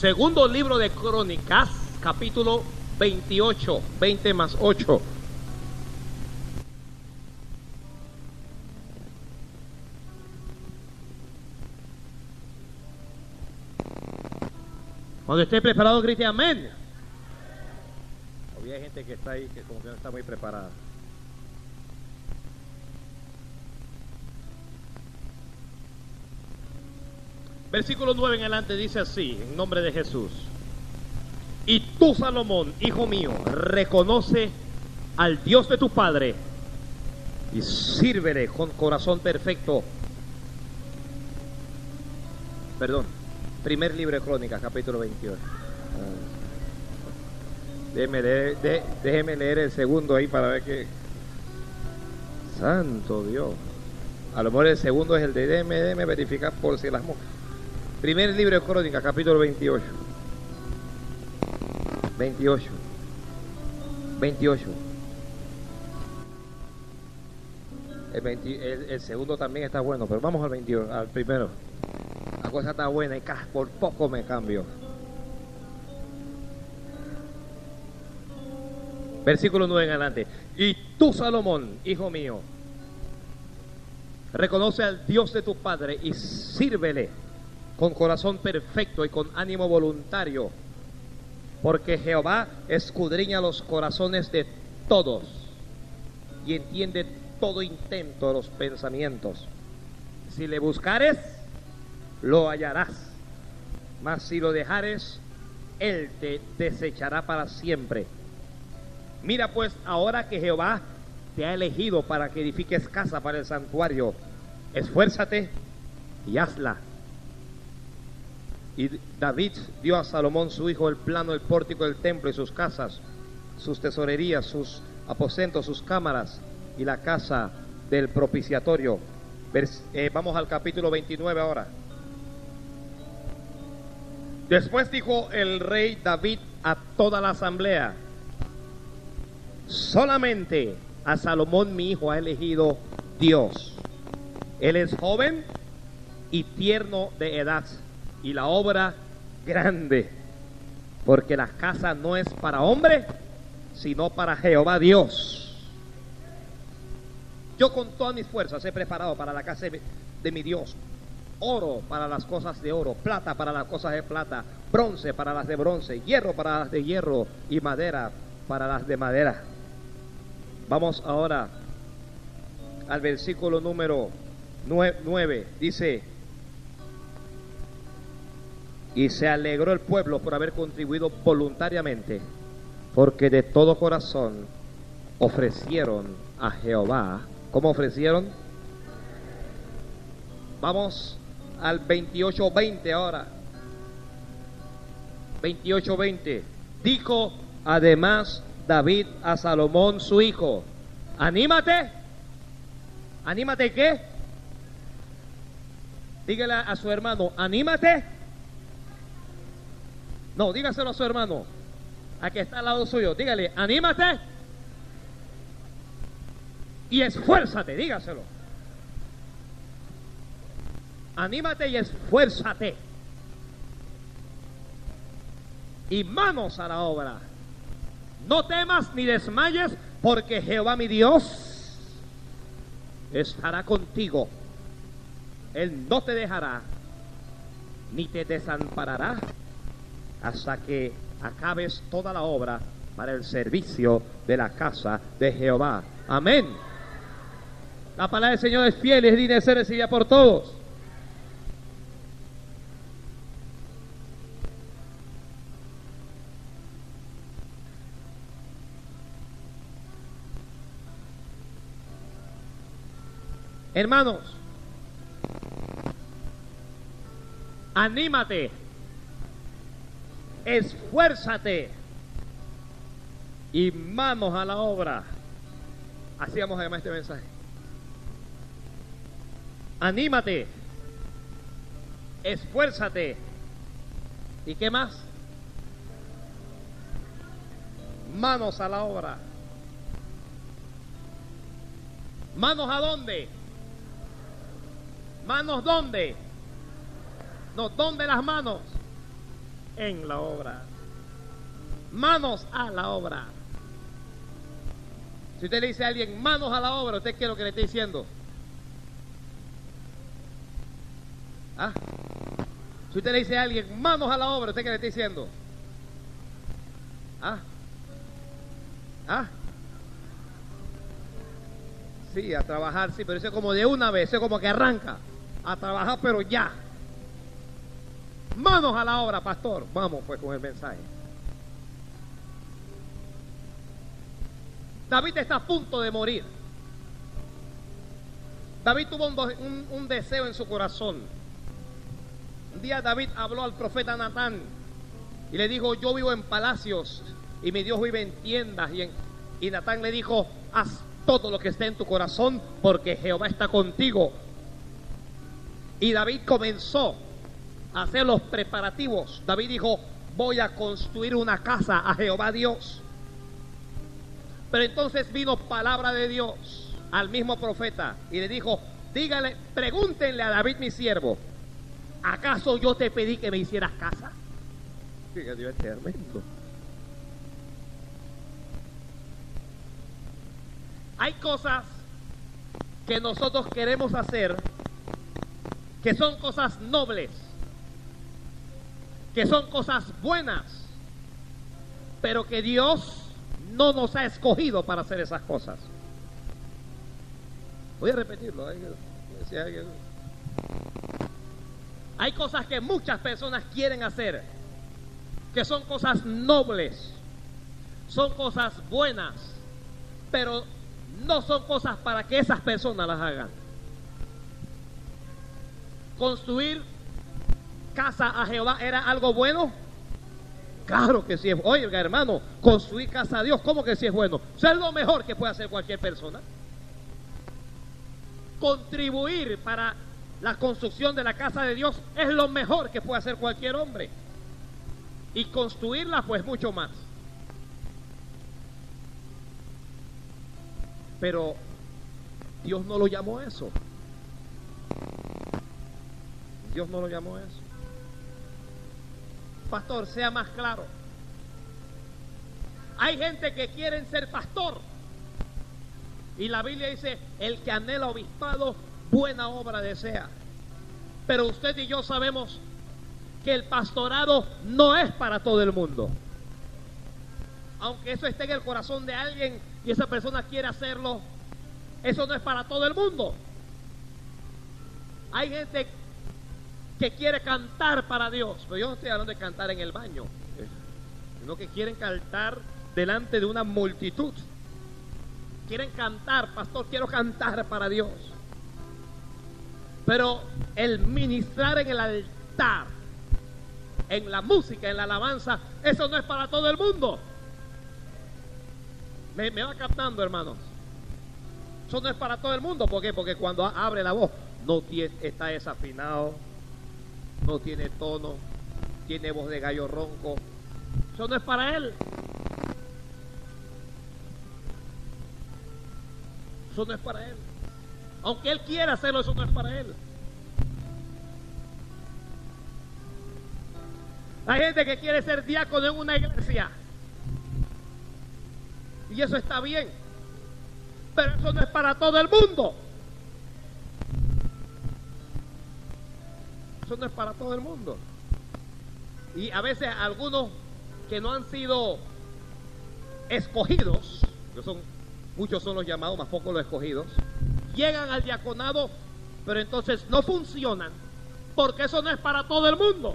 Segundo libro de Crónicas, capítulo 28, 20 más 8. Cuando esté preparado, grite amén. Había gente que está ahí que como que no está muy preparada. Versículo 9 en adelante dice así, en nombre de Jesús. Y tú, Salomón, hijo mío, reconoce al Dios de tu Padre y sírvele con corazón perfecto. Perdón, primer libro de Crónicas, capítulo 28. Ah. Déjeme leer, déjeme leer el segundo ahí para ver que... Santo Dios. A lo mejor el segundo es el de déjeme, déjeme verificar por si las moscas. Primer libro de Crónicas, capítulo 28. 28. 28. El, 20 el- el segundo también está bueno, pero vamos al 21, al primero. La cosa está buena y por poco me cambio. Versículo 9 en adelante. Y tú, Salomón, hijo mío, reconoce al Dios de tu Padre y sírvele con corazón perfecto y con ánimo voluntario, porque Jehová escudriña los corazones de todos y entiende todo intento de los pensamientos. Si le buscares, lo hallarás, mas si lo dejares, él te desechará para siempre. Mira pues ahora que Jehová te ha elegido para que edifiques casa para el santuario, esfuérzate y hazla. Y David dio a Salomón su hijo el plano del pórtico del templo y sus casas, sus tesorerías, sus aposentos, sus cámaras y la casa del propiciatorio. Eh, vamos al capítulo 29 ahora. Después dijo el rey David a toda la asamblea, solamente a Salomón mi hijo ha elegido Dios. Él es joven y tierno de edad y la obra grande, porque la casa no es para hombre, sino para Jehová Dios. Yo con todas mis fuerzas he preparado para la casa de, mi Dios oro para las cosas de oro, plata para las cosas de plata, bronce para las de bronce, hierro para las de hierro y madera para las de madera. Vamos ahora al versículo número 9. Dice, y se alegró el pueblo por haber contribuido voluntariamente, porque de todo corazón ofrecieron a Jehová. ¿Cómo ofrecieron? Vamos al 28-20 ahora. 28-20. Dijo además David a Salomón su hijo, anímate. ¿Anímate qué? Dígale a su hermano, anímate. No, dígaselo a su hermano, a que está al lado suyo. Dígale, anímate y esfuérzate, dígaselo. Anímate y esfuérzate. Y manos a la obra. No temas ni desmayes, porque Jehová mi Dios estará contigo. Él no te dejará ni te desamparará hasta que acabes toda la obra para el servicio de la casa de Jehová. Amén. La palabra del Señor es fiel es digna de ser recibida por todos. Hermanos, anímate, esfuérzate y manos a la obra. Así vamos a llamar este mensaje. Anímate, esfuérzate. ¿Y qué más? Manos a la obra. ¿Manos a dónde? ¿Manos dónde? No, ¿dónde las manos? En la obra. Manos a la obra. Si usted le dice a alguien manos a la obra, ¿usted qué es lo que le está diciendo? ¿Ah? Si usted le dice a alguien manos a la obra, ¿usted qué le está diciendo? ¿Ah? ¿Ah? Sí, a trabajar, sí, pero eso es como de una vez, eso es como que arranca. A trabajar, pero ya. Manos a la obra, pastor. Vamos pues con el mensaje. David está a punto de morir. David tuvo un, deseo en su corazón. Un día David habló al profeta Natán y le dijo, yo vivo en palacios y mi Dios vive en tiendas. Y, y Natán le dijo, haz todo lo que esté en tu corazón porque Jehová está contigo. Y David comenzó hacer los preparativos. David dijo, voy a construir una casa a Jehová Dios. Pero entonces vino palabra de Dios al mismo profeta y le dijo, dígale, pregúntenle a David mi siervo, ¿acaso yo te pedí que me hicieras casa? Fíjate, es tremendo. Hay cosas que nosotros queremos hacer que son cosas nobles, que son cosas buenas, pero que Dios no nos ha escogido para hacer esas cosas. Voy a repetirlo. Hay cosas que muchas personas quieren hacer, que son cosas nobles, son cosas buenas, pero no son cosas para que esas personas las hagan. Construir casa a Jehová era algo bueno. Claro que sí es. Oiga, hermano, construir casa a Dios, ¿cómo que sí es bueno? Eso es lo mejor que puede hacer cualquier persona. Contribuir para la construcción de la casa de Dios es lo mejor que puede hacer cualquier hombre. Y construirla, pues mucho más. Pero Dios no lo llamó eso. Dios no lo llamó eso. Pastor, sea más claro. Hay gente que quieren ser pastor. Y la Biblia dice, el que anhela obispado, buena obra desea. Pero usted y yo sabemos que el pastorado no es para todo el mundo. Aunque eso esté en el corazón de alguien y esa persona quiere hacerlo, eso no es para todo el mundo. Hay gente que quiere cantar para Dios, pero yo no estoy hablando de cantar en el baño, sino que quieren cantar delante de una multitud. Quieren cantar, pastor, quiero cantar para Dios. Pero el ministrar en el altar, en la música, en la alabanza, eso no es para todo el mundo. Me, va captando, hermanos. Eso no es para todo el mundo. ¿Por qué? Porque cuando abre la voz, no está desafinado, no tiene tono, tiene voz de gallo ronco. Eso no es para él. Eso no es para él. Aunque él quiera hacerlo, eso no es para él. Hay gente que quiere ser diácono en una iglesia. Y eso está bien. Pero eso no es para todo el mundo. Eso no es para todo el mundo. Y a veces algunos que no han sido escogidos, muchos son los llamados, más pocos los escogidos, llegan al diaconado, pero entonces no funcionan, porque eso no es para todo el mundo.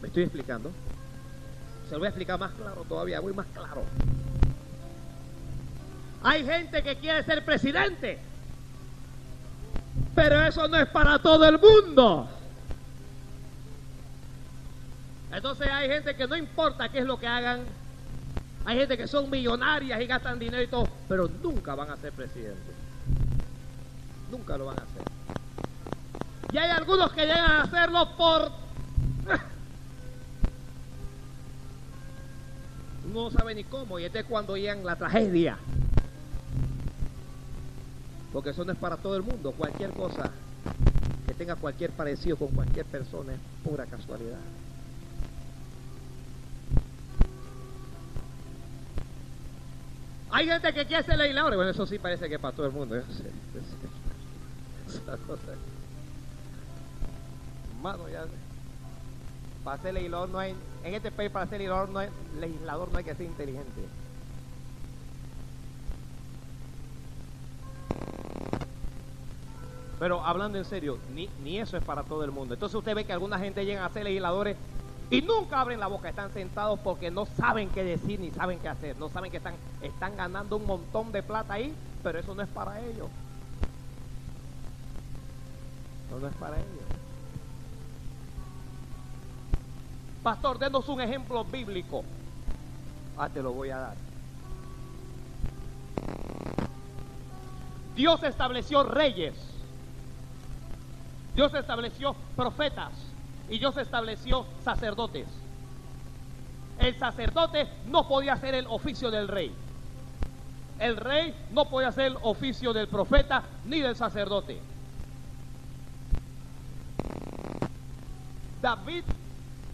¿Me estoy explicando? Se lo voy a explicar más claro todavía, voy más claro. Hay gente que quiere ser presidente, pero eso no es para todo el mundo. Entonces hay gente que no importa qué es lo que hagan, hay gente que son millonarias y gastan dinero y todo, pero nunca van a ser presidentes. Nunca lo van a hacer. Y hay algunos que llegan a hacerlo por no sabe ni cómo, y este es cuando llegan la tragedia. Porque eso no es para todo el mundo. Cualquier cosa que tenga cualquier parecido con cualquier persona es pura casualidad. Hay gente que quiere ser legislador. Bueno, eso sí parece que es para todo el mundo. Esa cosa. Mano, ya. Para ser legislador no hay. En este país, para ser legislador no hay, legislador no hay que ser inteligente. Pero hablando en serio, ni, ni eso es para todo el mundo. Entonces usted ve que alguna gente llega a ser legisladores y nunca abren la boca, están sentados porque no saben qué decir ni saben qué hacer. No saben que están, están ganando un montón de plata ahí, pero eso no es para ellos. No, no es para ellos. Pastor, denos un ejemplo bíblico. Ah, te lo voy a dar. Dios estableció reyes. Dios estableció profetas y Dios estableció sacerdotes. El sacerdote no podía hacer el oficio del rey. El rey no podía hacer el oficio del profeta ni del sacerdote. David,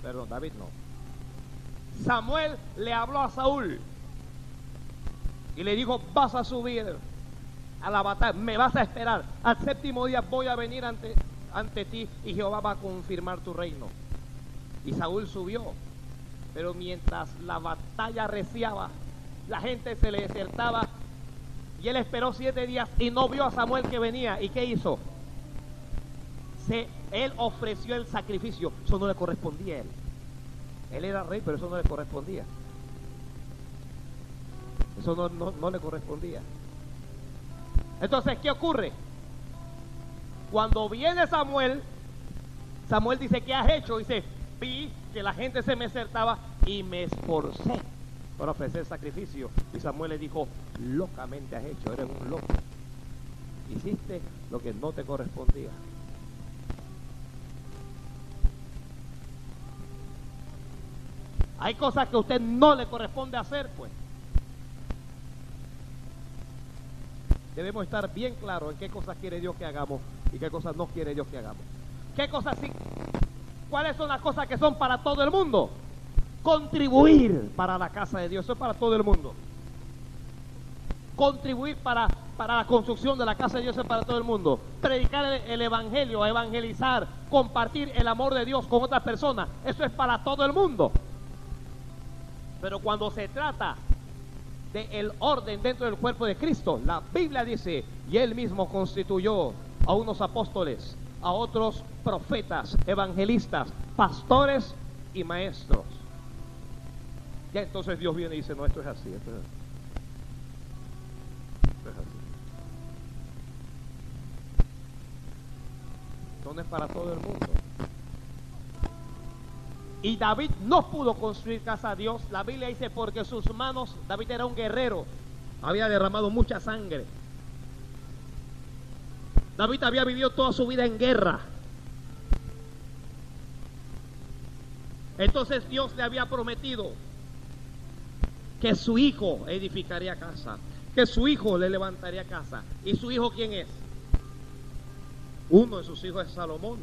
perdón, David no. Samuel le habló a Saúl y le dijo, vas a subir a la batalla, me vas a esperar. Al séptimo día voy a venir ante, ante ti y Jehová va a confirmar tu reino. Y Saúl subió, pero mientras la batalla reciaba, la gente se le desertaba y él esperó siete días y no vio a Samuel que venía. ¿Y qué hizo? Se, él ofreció el sacrificio, eso no le correspondía a él. Él era rey, pero eso no le correspondía. Eso no, no, no le correspondía. Entonces, ¿qué ocurre? Cuando viene Samuel, Samuel dice, ¿qué has hecho? Dice, vi que la gente se me acertaba y me esforcé para ofrecer sacrificio. Y Samuel le dijo, locamente has hecho, eres un loco. Hiciste lo que no te correspondía. Hay cosas que a usted no le corresponde hacer, pues. Debemos estar bien claros en qué cosas quiere Dios que hagamos y qué cosas no quiere Dios que hagamos. ¿Qué cosas sí? ¿Cuáles son las cosas que son para todo el mundo? Contribuir para la casa de Dios, eso es para todo el mundo. Contribuir para, para la construcción de la casa de Dios es para todo el mundo. Predicar el, el evangelio, evangelizar, compartir el amor de Dios con otras personas, eso es para todo el mundo. Pero cuando se trata del el orden dentro del cuerpo de Cristo, la Biblia dice, y él mismo constituyó a unos apóstoles, a otros profetas, evangelistas, pastores y maestros. Ya entonces Dios viene y dice, no, esto es así, esto es así. Esto es así. Esto no es para todo el mundo. Y David no pudo construir casa a Dios. La Biblia dice, porque sus manos, David era un guerrero, había derramado mucha sangre. David había vivido toda su vida en guerra. Entonces Dios le había prometido que su hijo edificaría casa, que su hijo le levantaría casa. ¿Y su hijo quién es? Uno de sus hijos es Salomón.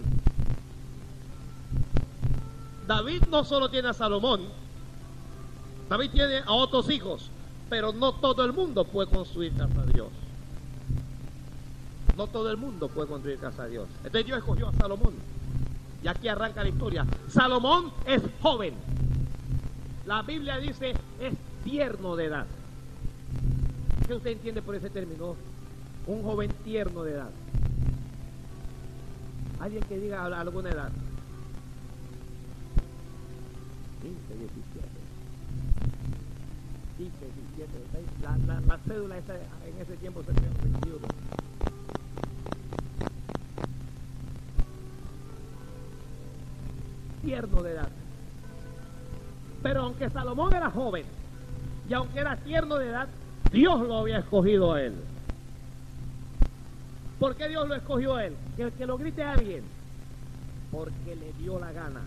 David no solo tiene a Salomón, David tiene a otros hijos, pero no todo el mundo puede construir casa a Dios. No todo el mundo puede construir casa a Dios. Entonces Dios escogió a Salomón. Y aquí arranca la historia. Salomón es joven. La Biblia dice es tierno de edad. ¿Qué usted entiende por ese término? Un joven tierno de edad. Alguien que diga alguna edad. 15, 17. 15, 17. La, la, la cédula esa, en ese tiempo se creó 21. Tierno de edad. Pero aunque Salomón era joven y aunque era tierno de edad, Dios lo había escogido a él. ¿Por qué Dios lo escogió a él? Que, que lo grite a alguien. Porque le dio la gana.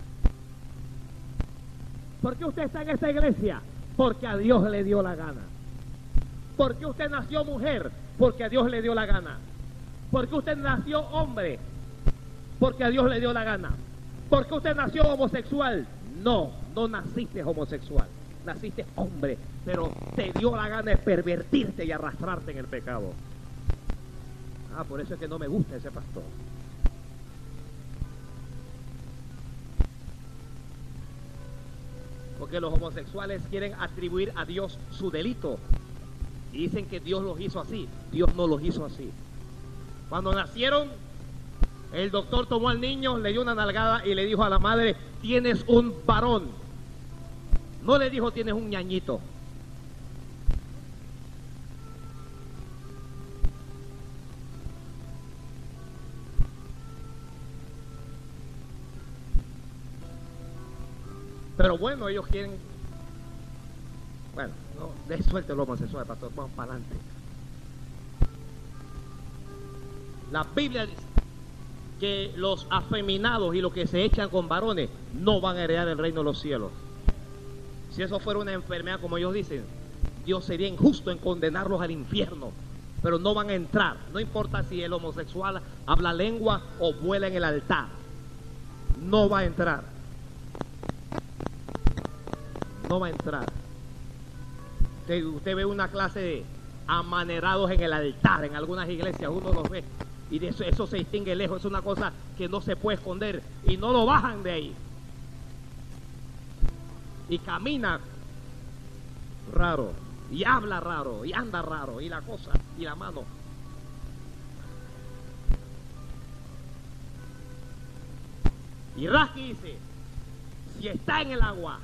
¿Por qué usted está en esta iglesia? Porque a Dios le dio la gana. ¿Por qué usted nació mujer? Porque a Dios le dio la gana. ¿Por qué usted nació hombre? porque a Dios le dio la gana. Porque usted nació homosexual. No, no naciste homosexual. Naciste hombre, pero te dio la gana de pervertirte y arrastrarte en el pecado. Ah, por eso es que no me gusta ese pastor. Porque los homosexuales quieren atribuir a Dios su delito. Y dicen que Dios los hizo así. Dios no los hizo así. Cuando nacieron, el doctor tomó al niño, le dio una nalgada y le dijo a la madre, tienes un varón. No le dijo, tienes un ñañito. Pero bueno, ellos quieren. Bueno, no, de suerte el homosexual, pastor. Vamos para adelante. La Biblia dice que los afeminados y los que se echan con varones no van a heredar el reino de los cielos. Si eso fuera una enfermedad, como ellos dicen, Dios sería injusto en condenarlos al infierno. Pero no van a entrar. No importa si el homosexual habla lengua o vuela en el altar. No va a entrar no va a entrar. Usted, ve una clase de amanerados en el altar, en algunas iglesias, uno los ve. Y de eso, eso se distingue lejos, es una cosa que no se puede esconder. Y no lo bajan de ahí. Y camina raro, y habla raro, y anda raro, y la cosa, y la mano. Y Rasky dice, si está en el agua,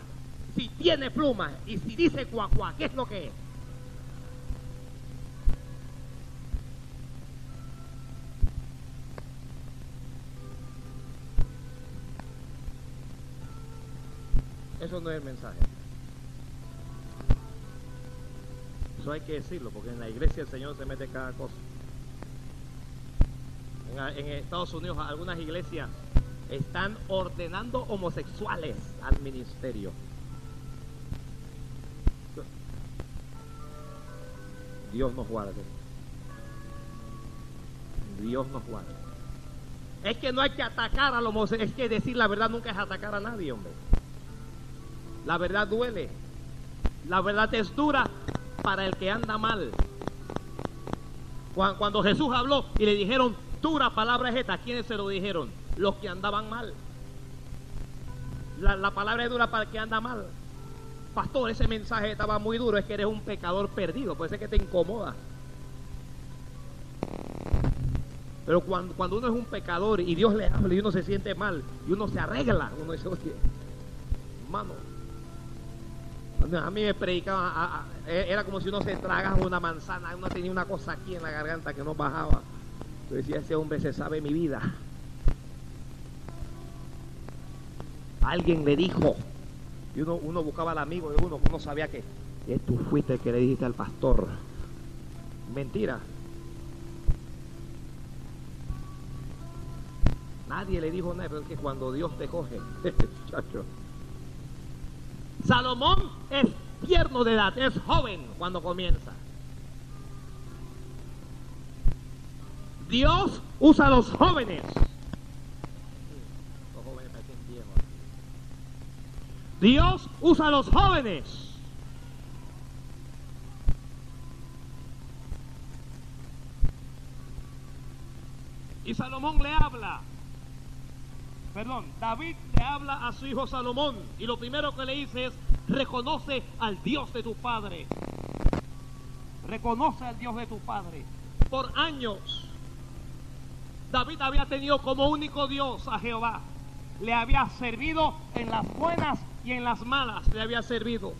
si tiene plumas y si dice cuacuá, ¿qué es lo que es? Eso no es el mensaje. Eso hay que decirlo, porque en la iglesia el Señor se mete cada cosa. En, en Estados Unidos algunas iglesias están ordenando homosexuales al ministerio. Dios nos guarde. Dios nos guarde. Es que no hay que atacar a los homosexuales. Es que decir la verdad nunca es atacar a nadie, hombre. La verdad duele. La verdad es dura para el que anda mal. Cuando Jesús habló y le dijeron, dura palabra es esta, ¿quiénes se lo dijeron? Los que andaban mal. La, la palabra es dura para el que anda mal pastor, ese mensaje estaba muy duro, es que eres un pecador perdido, puede ser que te incomoda. Pero cuando, cuando uno es un pecador y Dios le habla y uno se siente mal y uno se arregla, uno dice, oye, hermano, a mí me predicaba, e, era como si uno se tragaba una manzana, uno tenía una cosa aquí en la garganta que no bajaba. Yo decía, ese hombre se sabe mi vida. Alguien le dijo, y uno, buscaba al amigo de uno, uno sabía que, tú fuiste el que le dijiste al pastor. Mentira. Nadie le dijo nada, pero es que cuando Dios te coge, muchacho. Salomón es tierno de edad, es joven cuando comienza. Dios usa a los jóvenes Dios usa a los jóvenes. Y Salomón le habla. Perdón, David le habla a su hijo Salomón. Y lo primero que le dice es, reconoce al Dios de tu padre. Reconoce al Dios de tu padre. Por años, David había tenido como único Dios a Jehová. Le había servido en las buenas y en las malas le había servido.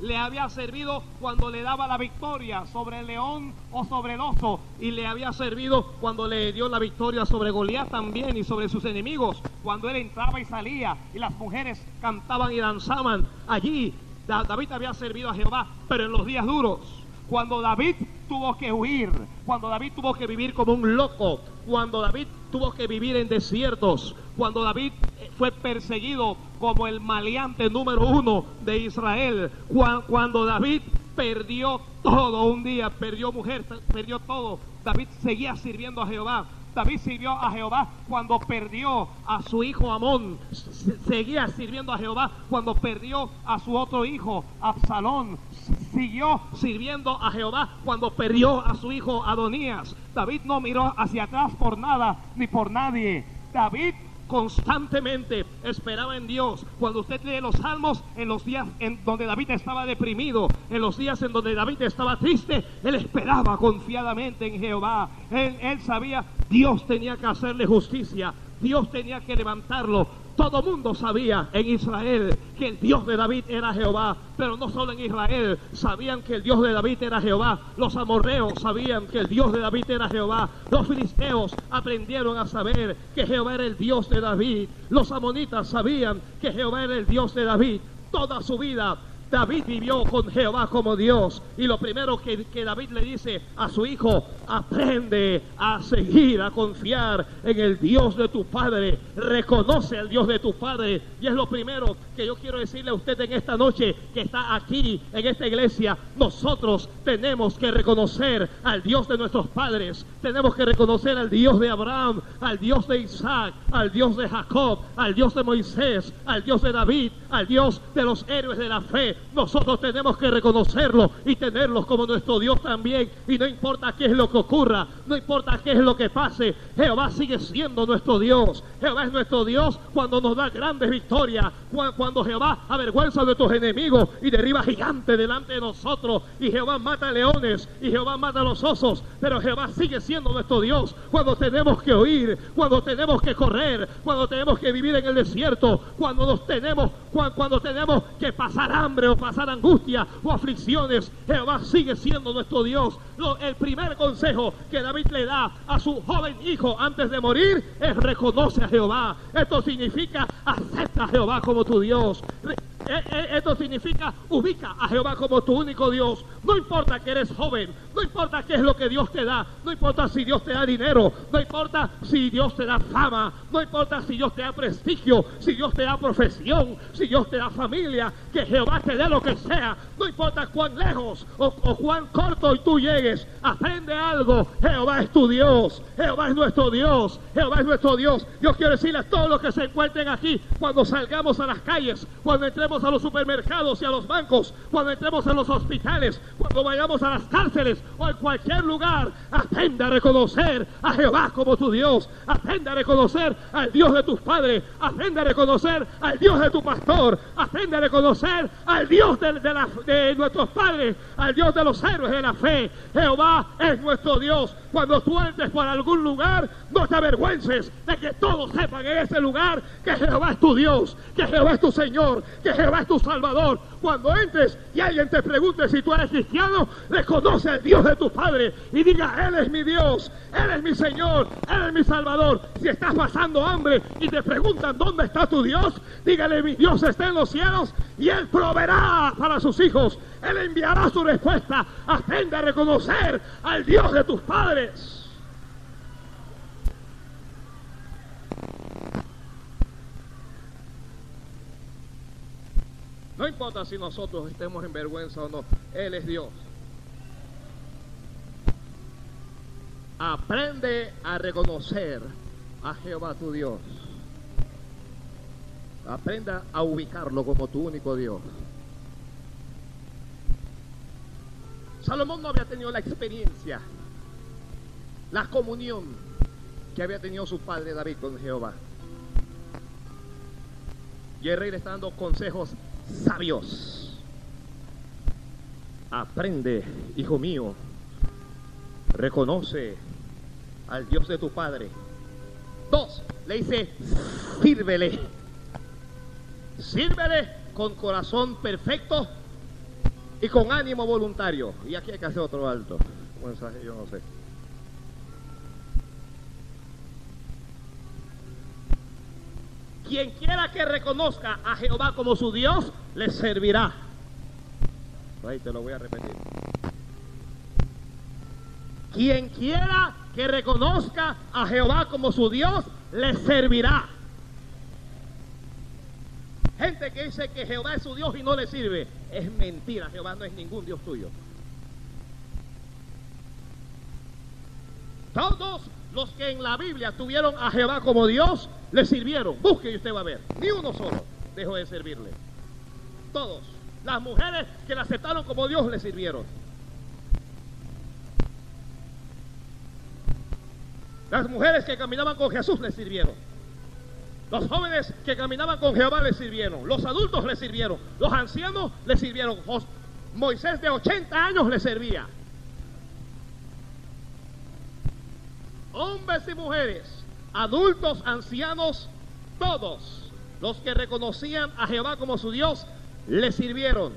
Le había servido cuando le daba la victoria sobre el león o sobre el oso. Y le había servido cuando le dio la victoria sobre Goliat también y sobre sus enemigos. Cuando él entraba y salía y las mujeres cantaban y danzaban allí. David había servido a Jehová, pero en los días duros. Cuando David tuvo que huir, cuando David tuvo que vivir como un loco, cuando David tuvo que vivir en desiertos, cuando David fue perseguido como el maleante número uno de Israel. Cuando David perdió todo un día, perdió mujer, perdió todo, David seguía sirviendo a Jehová. David sirvió a Jehová cuando perdió a su hijo Amón. Seguía sirviendo a Jehová cuando perdió a su otro hijo, Absalón. Siguió sirviendo a Jehová cuando perdió a su hijo Adonías. David no miró hacia atrás por nada ni por nadie. David constantemente esperaba en Dios. Cuando usted lee los salmos, en los días en donde David estaba deprimido, en los días en donde David estaba triste, él esperaba confiadamente en Jehová. Él, él sabía, Dios tenía que hacerle justicia, Dios tenía que levantarlo. Todo mundo sabía en Israel que el Dios de David era Jehová, pero no solo en Israel, sabían que el Dios de David era Jehová. Los amorreos sabían que el Dios de David era Jehová. Los filisteos aprendieron a saber que Jehová era el Dios de David. Los amonitas sabían que Jehová era el Dios de David. Toda su vida David vivió con Jehová como Dios. Y lo primero que, David le dice a su hijo, aprende a seguir, a confiar en el Dios de tu Padre. Reconoce al Dios de tu Padre. Y es lo primero que yo quiero decirle a usted en esta noche que está aquí, en esta iglesia. Nosotros tenemos que reconocer al Dios de nuestros padres. Tenemos que reconocer al Dios de Abraham, al Dios de Isaac, al Dios de Jacob, al Dios de Moisés, al Dios de David, al Dios de los héroes de la fe. Nosotros tenemos que reconocerlo y tenerlos como nuestro Dios también. Y no importa qué es lo que ocurra, no importa qué es lo que pase, Jehová sigue siendo nuestro Dios. Jehová es nuestro Dios cuando nos da grandes victorias, cu- cuando Jehová avergüenza a nuestros enemigos y derriba gigantes delante de nosotros. Y Jehová mata leones y Jehová mata los osos. Pero Jehová sigue siendo nuestro Dios cuando tenemos que oír, cuando tenemos que correr, cuando tenemos que vivir en el desierto, cuando nos tenemos, cua- cuando tenemos que pasar hambre pasar angustia o aflicciones. Jehová sigue siendo nuestro Dios. El primer consejo que David le da a su joven hijo antes de morir es reconoce a Jehová. Esto significa acepta a Jehová como tu Dios. Eh, eh, Esto significa ubica a Jehová como tu único Dios. No importa que eres joven, no importa qué es lo que Dios te da, no importa si Dios te da dinero, no importa si Dios te da fama, no importa si Dios te da prestigio, si Dios te da profesión, si Dios te da familia, que Jehová te dé lo que sea, no importa cuán lejos o, o cuán corto y tú llegues, aprende algo, Jehová es tu Dios, Jehová es nuestro Dios, Jehová es nuestro Dios. Yo quiero decirle a todos los que se encuentren aquí, cuando salgamos a las calles, cuando entremos a los supermercados y a los bancos, cuando entremos a los hospitales, cuando vayamos a las cárceles o en cualquier lugar, aprende a reconocer a Jehová como tu Dios, aprende a reconocer al Dios de tus padres, aprende a reconocer al Dios de tu pastor, aprende a reconocer al Dios de, la- de nuestros padres, al Dios de los héroes de la fe. Jehová es nuestro Dios. Cuando tú entres por algún lugar, no te avergüences de que todos sepan en ese lugar que Jehová es tu Dios, que Jehová es tu Señor, que Jehová es tu Salvador. Cuando entres y alguien te pregunte si tú eres cristiano, reconoce al Dios de tu Padre y diga, Él es mi Dios, Él es mi Señor, Él es mi Salvador. Si estás pasando hambre y te preguntan dónde está tu Dios, dígale, mi Dios está en los cielos y Él proveerá para sus hijos. Él enviará su respuesta. Aprende a reconocer al Dios de tus padres. No importa si nosotros estemos en vergüenza o no, Él es Dios. Aprende a reconocer a Jehová tu Dios. Aprenda a ubicarlo como tu único Dios. Salomón no había tenido la experiencia, la comunión que había tenido su padre David con Jehová. Y el rey le está dando consejos sabios. Aprende, hijo mío, reconoce al Dios de tu padre. Dos, le dice, sírvele. Sírvele con corazón perfecto y con ánimo voluntario. Y aquí hay que hacer otro alto. Mensaje, yo no sé. Quien quiera que reconozca a Jehová como su Dios, le servirá. Ahí te lo voy a repetir. Quien quiera que reconozca a Jehová como su Dios, le servirá. Gente que dice que Jehová es su Dios y no le sirve. Es mentira, Jehová no es ningún Dios tuyo. Todos los que en la Biblia tuvieron a Jehová como Dios, le sirvieron. Busque y usted va a ver. Ni uno solo dejó de servirle. Todos. Las mujeres que le aceptaron como Dios le sirvieron. Las mujeres que caminaban con Jesús le sirvieron. Los jóvenes que caminaban con Jehová le sirvieron. Los adultos le sirvieron. Los ancianos le sirvieron. Moisés de 80 años le servía. Hombres y mujeres, adultos, ancianos, todos los que reconocían a Jehová como su Dios, le sirvieron.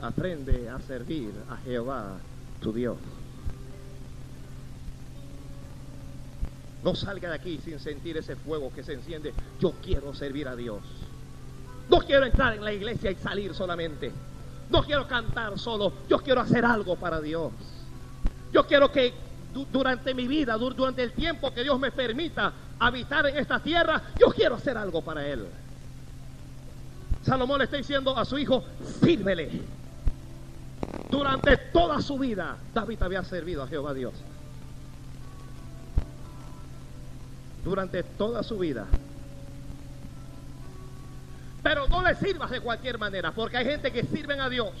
Aprende a servir a Jehová, tu Dios. No salga de aquí sin sentir ese fuego que se enciende. Yo quiero servir a Dios. No quiero entrar en la iglesia y salir solamente. No quiero cantar solo. Yo quiero hacer algo para Dios. Yo quiero que durante mi vida, durante el tiempo que Dios me permita habitar en esta tierra, yo quiero hacer algo para Él. Salomón le está diciendo a su hijo, sírvele. Durante toda su vida, David había servido a Jehová Dios. durante toda su vida. Pero no le sirvas de cualquier manera, porque hay gente que sirven a Dios,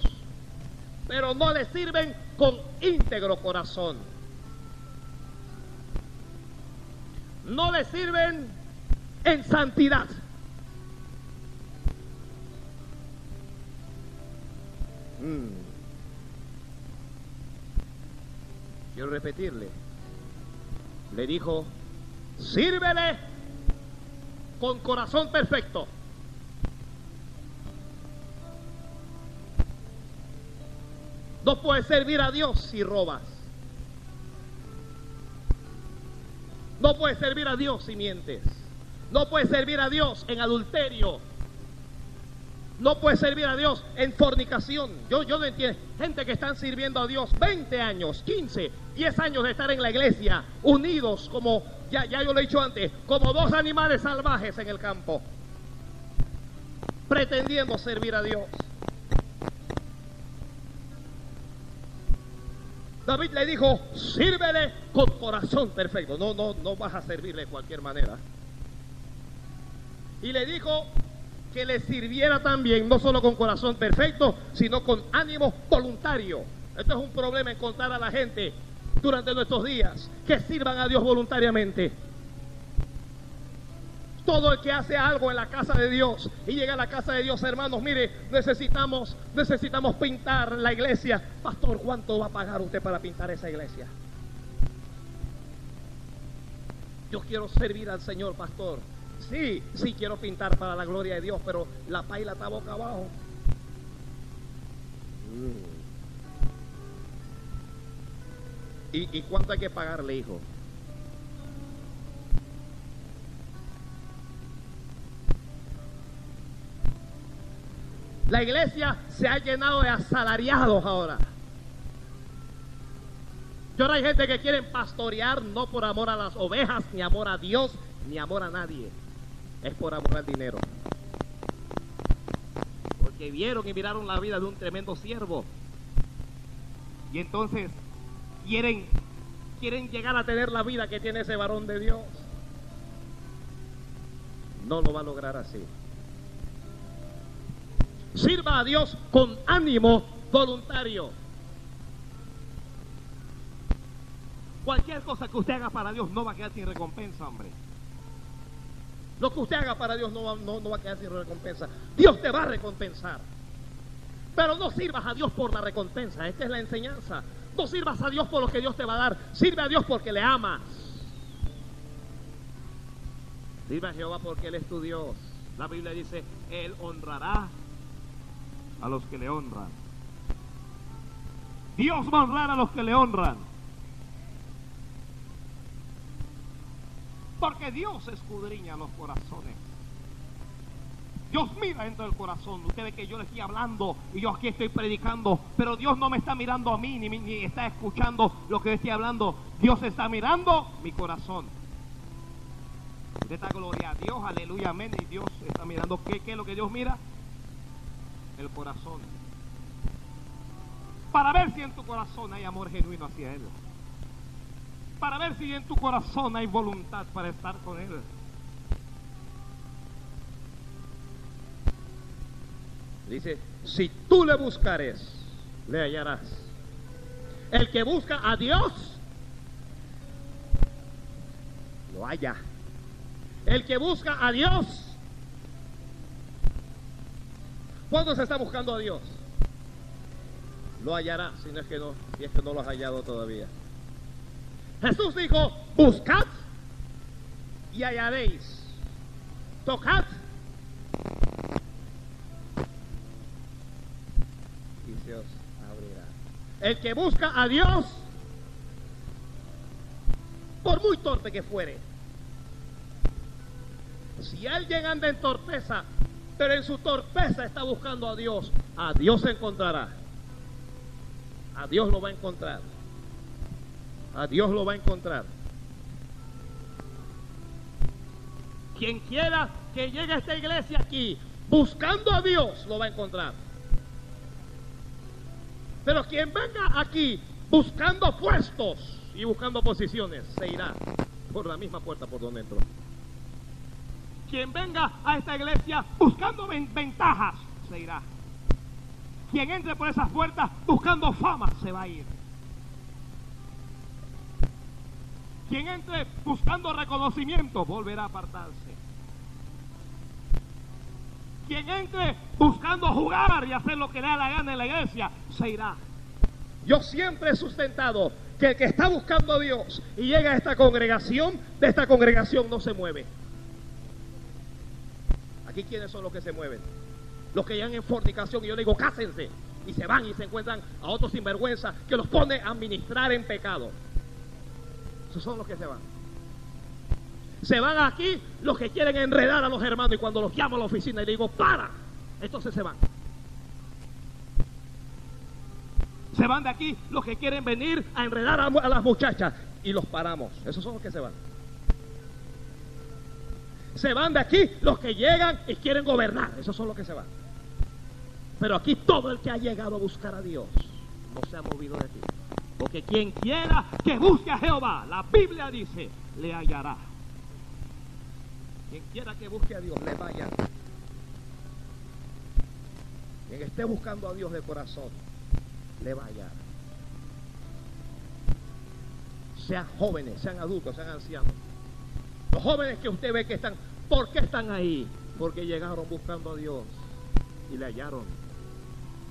pero no le sirven con íntegro corazón. No le sirven en santidad. Mm. Quiero repetirle. Le dijo Sírvele con corazón perfecto. No puedes servir a Dios si robas. No puedes servir a Dios si mientes. No puedes servir a Dios en adulterio. No puede servir a Dios en fornicación. Yo, yo no entiendo. Gente que están sirviendo a Dios 20 años, 15, 10 años de estar en la iglesia, unidos como, ya, ya yo lo he dicho antes, como dos animales salvajes en el campo, pretendiendo servir a Dios. David le dijo, sírvele con corazón perfecto. No, no, no vas a servirle de cualquier manera. Y le dijo, que le sirviera también, no solo con corazón perfecto, sino con ánimo voluntario. Esto es un problema encontrar a la gente durante nuestros días que sirvan a Dios voluntariamente. Todo el que hace algo en la casa de Dios y llega a la casa de Dios, hermanos, mire, necesitamos, necesitamos pintar la iglesia. Pastor, ¿cuánto va a pagar usted para pintar esa iglesia? Yo quiero servir al Señor, pastor. Sí, sí quiero pintar para la gloria de Dios, pero la paila está boca abajo. Mm. ¿Y, ¿Y cuánto hay que pagarle, hijo? La iglesia se ha llenado de asalariados ahora. Y ahora hay gente que quiere pastorear no por amor a las ovejas, ni amor a Dios, ni amor a nadie es por amor al dinero. Porque vieron y miraron la vida de un tremendo siervo. Y entonces quieren, quieren llegar a tener la vida que tiene ese varón de Dios. No lo va a lograr así. Sirva a Dios con ánimo voluntario. Cualquier cosa que usted haga para Dios no va a quedar sin recompensa, hombre. Lo que usted haga para Dios no va, no, va a quedar sin recompensa. Dios te va a recompensar. Pero no sirvas a Dios por la recompensa. Esta es la enseñanza. No sirvas a Dios por lo que Dios te va a dar. Sirve a Dios porque le amas. Sirve a Jehová porque Él es tu Dios. La Biblia dice, Él honrará a los que le honran. Dios va a honrar a los que le honran. Porque Dios escudriña los corazones. Dios mira dentro del corazón. Ustedes que yo le estoy hablando y yo aquí estoy predicando, pero Dios no me está mirando a mí ni, ni está escuchando lo que estoy hablando. Dios está mirando mi corazón. Usted está gloria a Dios, aleluya, amén. Y Dios está mirando qué, qué es lo que Dios mira. El corazón. Para ver si en tu corazón hay amor genuino hacia Él. para ver si en tu corazón hay voluntad para estar con Él. Dice, si tú le buscares, le hallarás. El que busca a Dios, lo halla. El que busca a Dios, ¿cuándo se está buscando a Dios? Lo hallará, si no es que no, si es que no lo has hallado todavía. Jesús dijo, buscad y hallaréis. Tocad y se os abrirá. El que busca a Dios, por muy torpe que fuere, si alguien anda en torpeza, pero en su torpeza está buscando a Dios, a Dios se encontrará. A Dios lo va a encontrar. A Dios lo va a encontrar. Quien quiera que llegue a esta iglesia aquí buscando a Dios, lo va a encontrar. Pero quien venga aquí buscando puestos y buscando posiciones, se irá por la misma puerta por donde entró. Quien venga a esta iglesia buscando ventajas, se irá. Quien entre por esas puertas buscando fama, se va a ir. Quien entre buscando reconocimiento, volverá a apartarse. Quien entre buscando jugar y hacer lo que le da la gana en la iglesia, se irá. Yo siempre he sustentado que el que está buscando a Dios y llega a esta congregación, de esta congregación no se mueve. Aquí quiénes son los que se mueven. Los que llegan en fornicación y yo le digo, cásense. Y se van y se encuentran a otros sinvergüenza que los pone a administrar en pecado. Esos son los que se van. Se van aquí los que quieren enredar a los hermanos y cuando los llamo a la oficina y le digo, para, entonces se van. Se van de aquí los que quieren venir a enredar a, a las muchachas y los paramos. Esos son los que se van. Se van de aquí los que llegan y quieren gobernar. Esos son los que se van. Pero aquí todo el que ha llegado a buscar a Dios no se ha movido de aquí. Porque quien quiera que busque a Jehová, la Biblia dice, le hallará. Quien quiera que busque a Dios, le vaya. Quien esté buscando a Dios de corazón, le va a hallar. Sean jóvenes, sean adultos, sean ancianos. Los jóvenes que usted ve que están, ¿por qué están ahí? Porque llegaron buscando a Dios y le hallaron.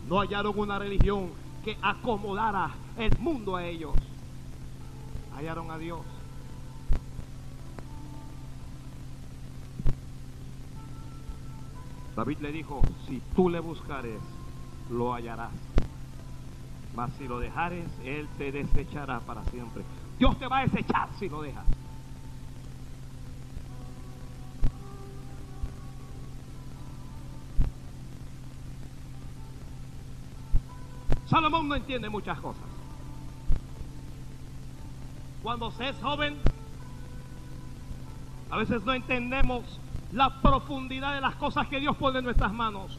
No hallaron una religión que acomodara el mundo a ellos. Hallaron a Dios. David le dijo, si tú le buscares, lo hallarás. Mas si lo dejares, Él te desechará para siempre. Dios te va a desechar si lo dejas. Salomón no entiende muchas cosas. Cuando se es joven, a veces no entendemos la profundidad de las cosas que Dios pone en nuestras manos.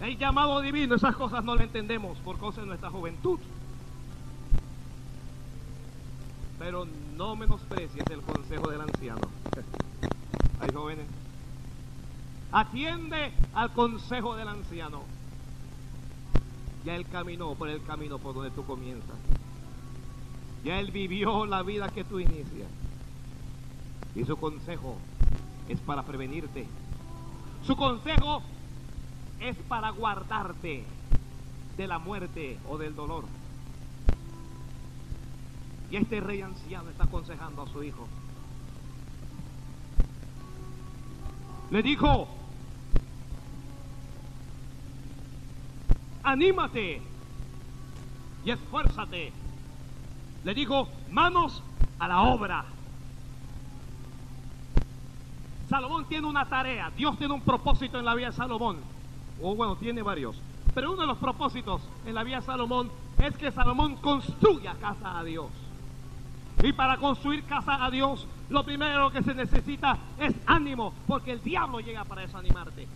El llamado divino, esas cosas no lo entendemos por causa de nuestra juventud. Pero no menosprecies el consejo del anciano. Hay jóvenes. Atiende al consejo del anciano. Ya él caminó por el camino por donde tú comienzas. Ya él vivió la vida que tú inicias. Y su consejo es para prevenirte. Su consejo es para guardarte de la muerte o del dolor. Y este rey anciano está aconsejando a su hijo. Le dijo, anímate y esfuérzate. Le dijo, manos a la obra. Salomón tiene una tarea, Dios tiene un propósito en la vida de Salomón. O bueno, tiene varios. Pero uno de los propósitos en la vida de Salomón es que Salomón construya casa a Dios. Y para construir casa a Dios, lo primero que se necesita es ánimo, porque el diablo llega para desanimarte.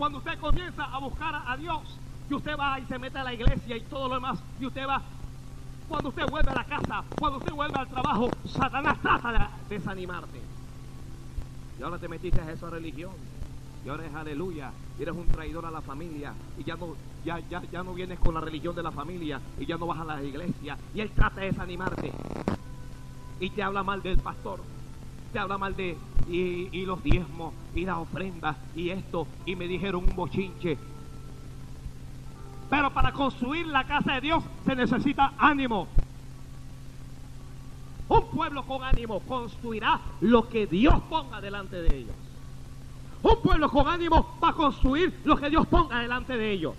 Cuando usted comienza a buscar a Dios, y usted va y se mete a la iglesia y todo lo demás, y usted va, Cuando usted vuelve a la casa, cuando usted vuelve al trabajo, Satanás trata de desanimarte. Y ahora te metiste a esa religión. Y ahora es aleluya. Y eres un traidor a la familia. Y ya no, ya, ya, ya no vienes con la religión de la familia. Y ya no vas a la iglesia. Y él trata de desanimarte. Y te habla mal del pastor. Te habla mal de y, los diezmos y las ofrendas y esto. Y me dijeron un bochinche. Pero para construir la casa de Dios se necesita ánimo. Un pueblo con ánimo construirá lo que Dios ponga delante de ellos. Un pueblo con ánimo va a construir lo que Dios ponga delante de ellos.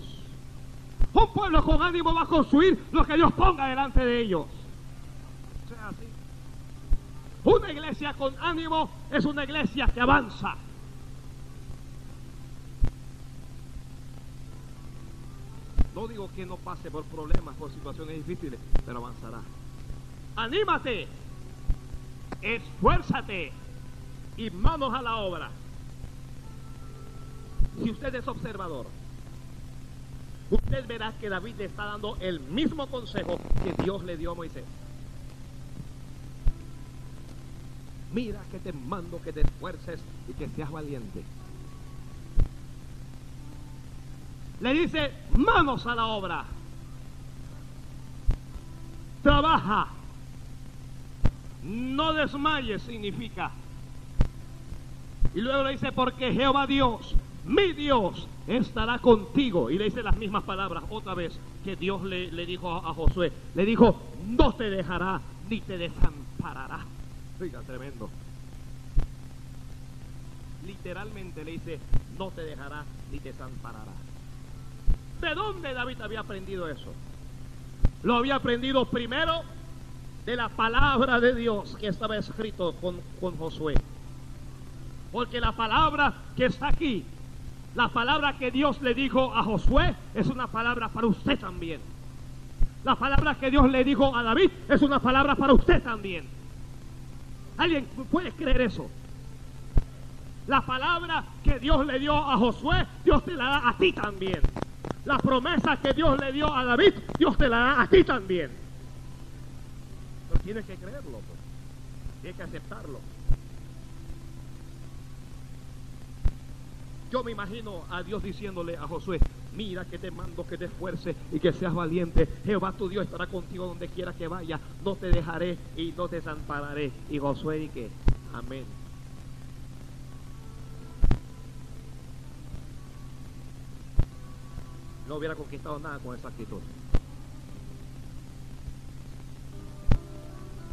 Un pueblo con ánimo va a construir lo que Dios ponga delante de ellos. Una iglesia con ánimo es una iglesia que avanza. No digo que no pase por problemas, por situaciones difíciles, pero avanzará. Anímate, esfuérzate y manos a la obra. Si usted es observador, usted verá que David le está dando el mismo consejo que Dios le dio a Moisés. Mira que te mando que te esfuerces y que seas valiente. Le dice, manos a la obra. Trabaja. No desmayes significa. Y luego le dice, porque Jehová Dios, mi Dios, estará contigo. Y le dice las mismas palabras otra vez que Dios le, dijo a, a Josué. Le dijo, no te dejará ni te desamparará. Tremendo. Literalmente le dice, no te dejará ni te desamparará. ¿De dónde David había aprendido eso? Lo había aprendido primero de la palabra de Dios que estaba escrito con, con Josué. Porque la palabra que está aquí, la palabra que Dios le dijo a Josué, es una palabra para usted también. La palabra que Dios le dijo a David es una palabra para usted también. ¿Alguien puede creer eso? La palabra que Dios le dio a Josué, Dios te la da a ti también. La promesa que Dios le dio a David, Dios te la da a ti también. Pero tienes que creerlo, pues. tienes que aceptarlo. Yo me imagino a Dios diciéndole a Josué, mira que te mando que te esfuerces y que seas valiente. Jehová tu Dios estará contigo donde quiera que vaya. No te dejaré y no te desampararé. Y Josué y que, amén. No hubiera conquistado nada con esa actitud.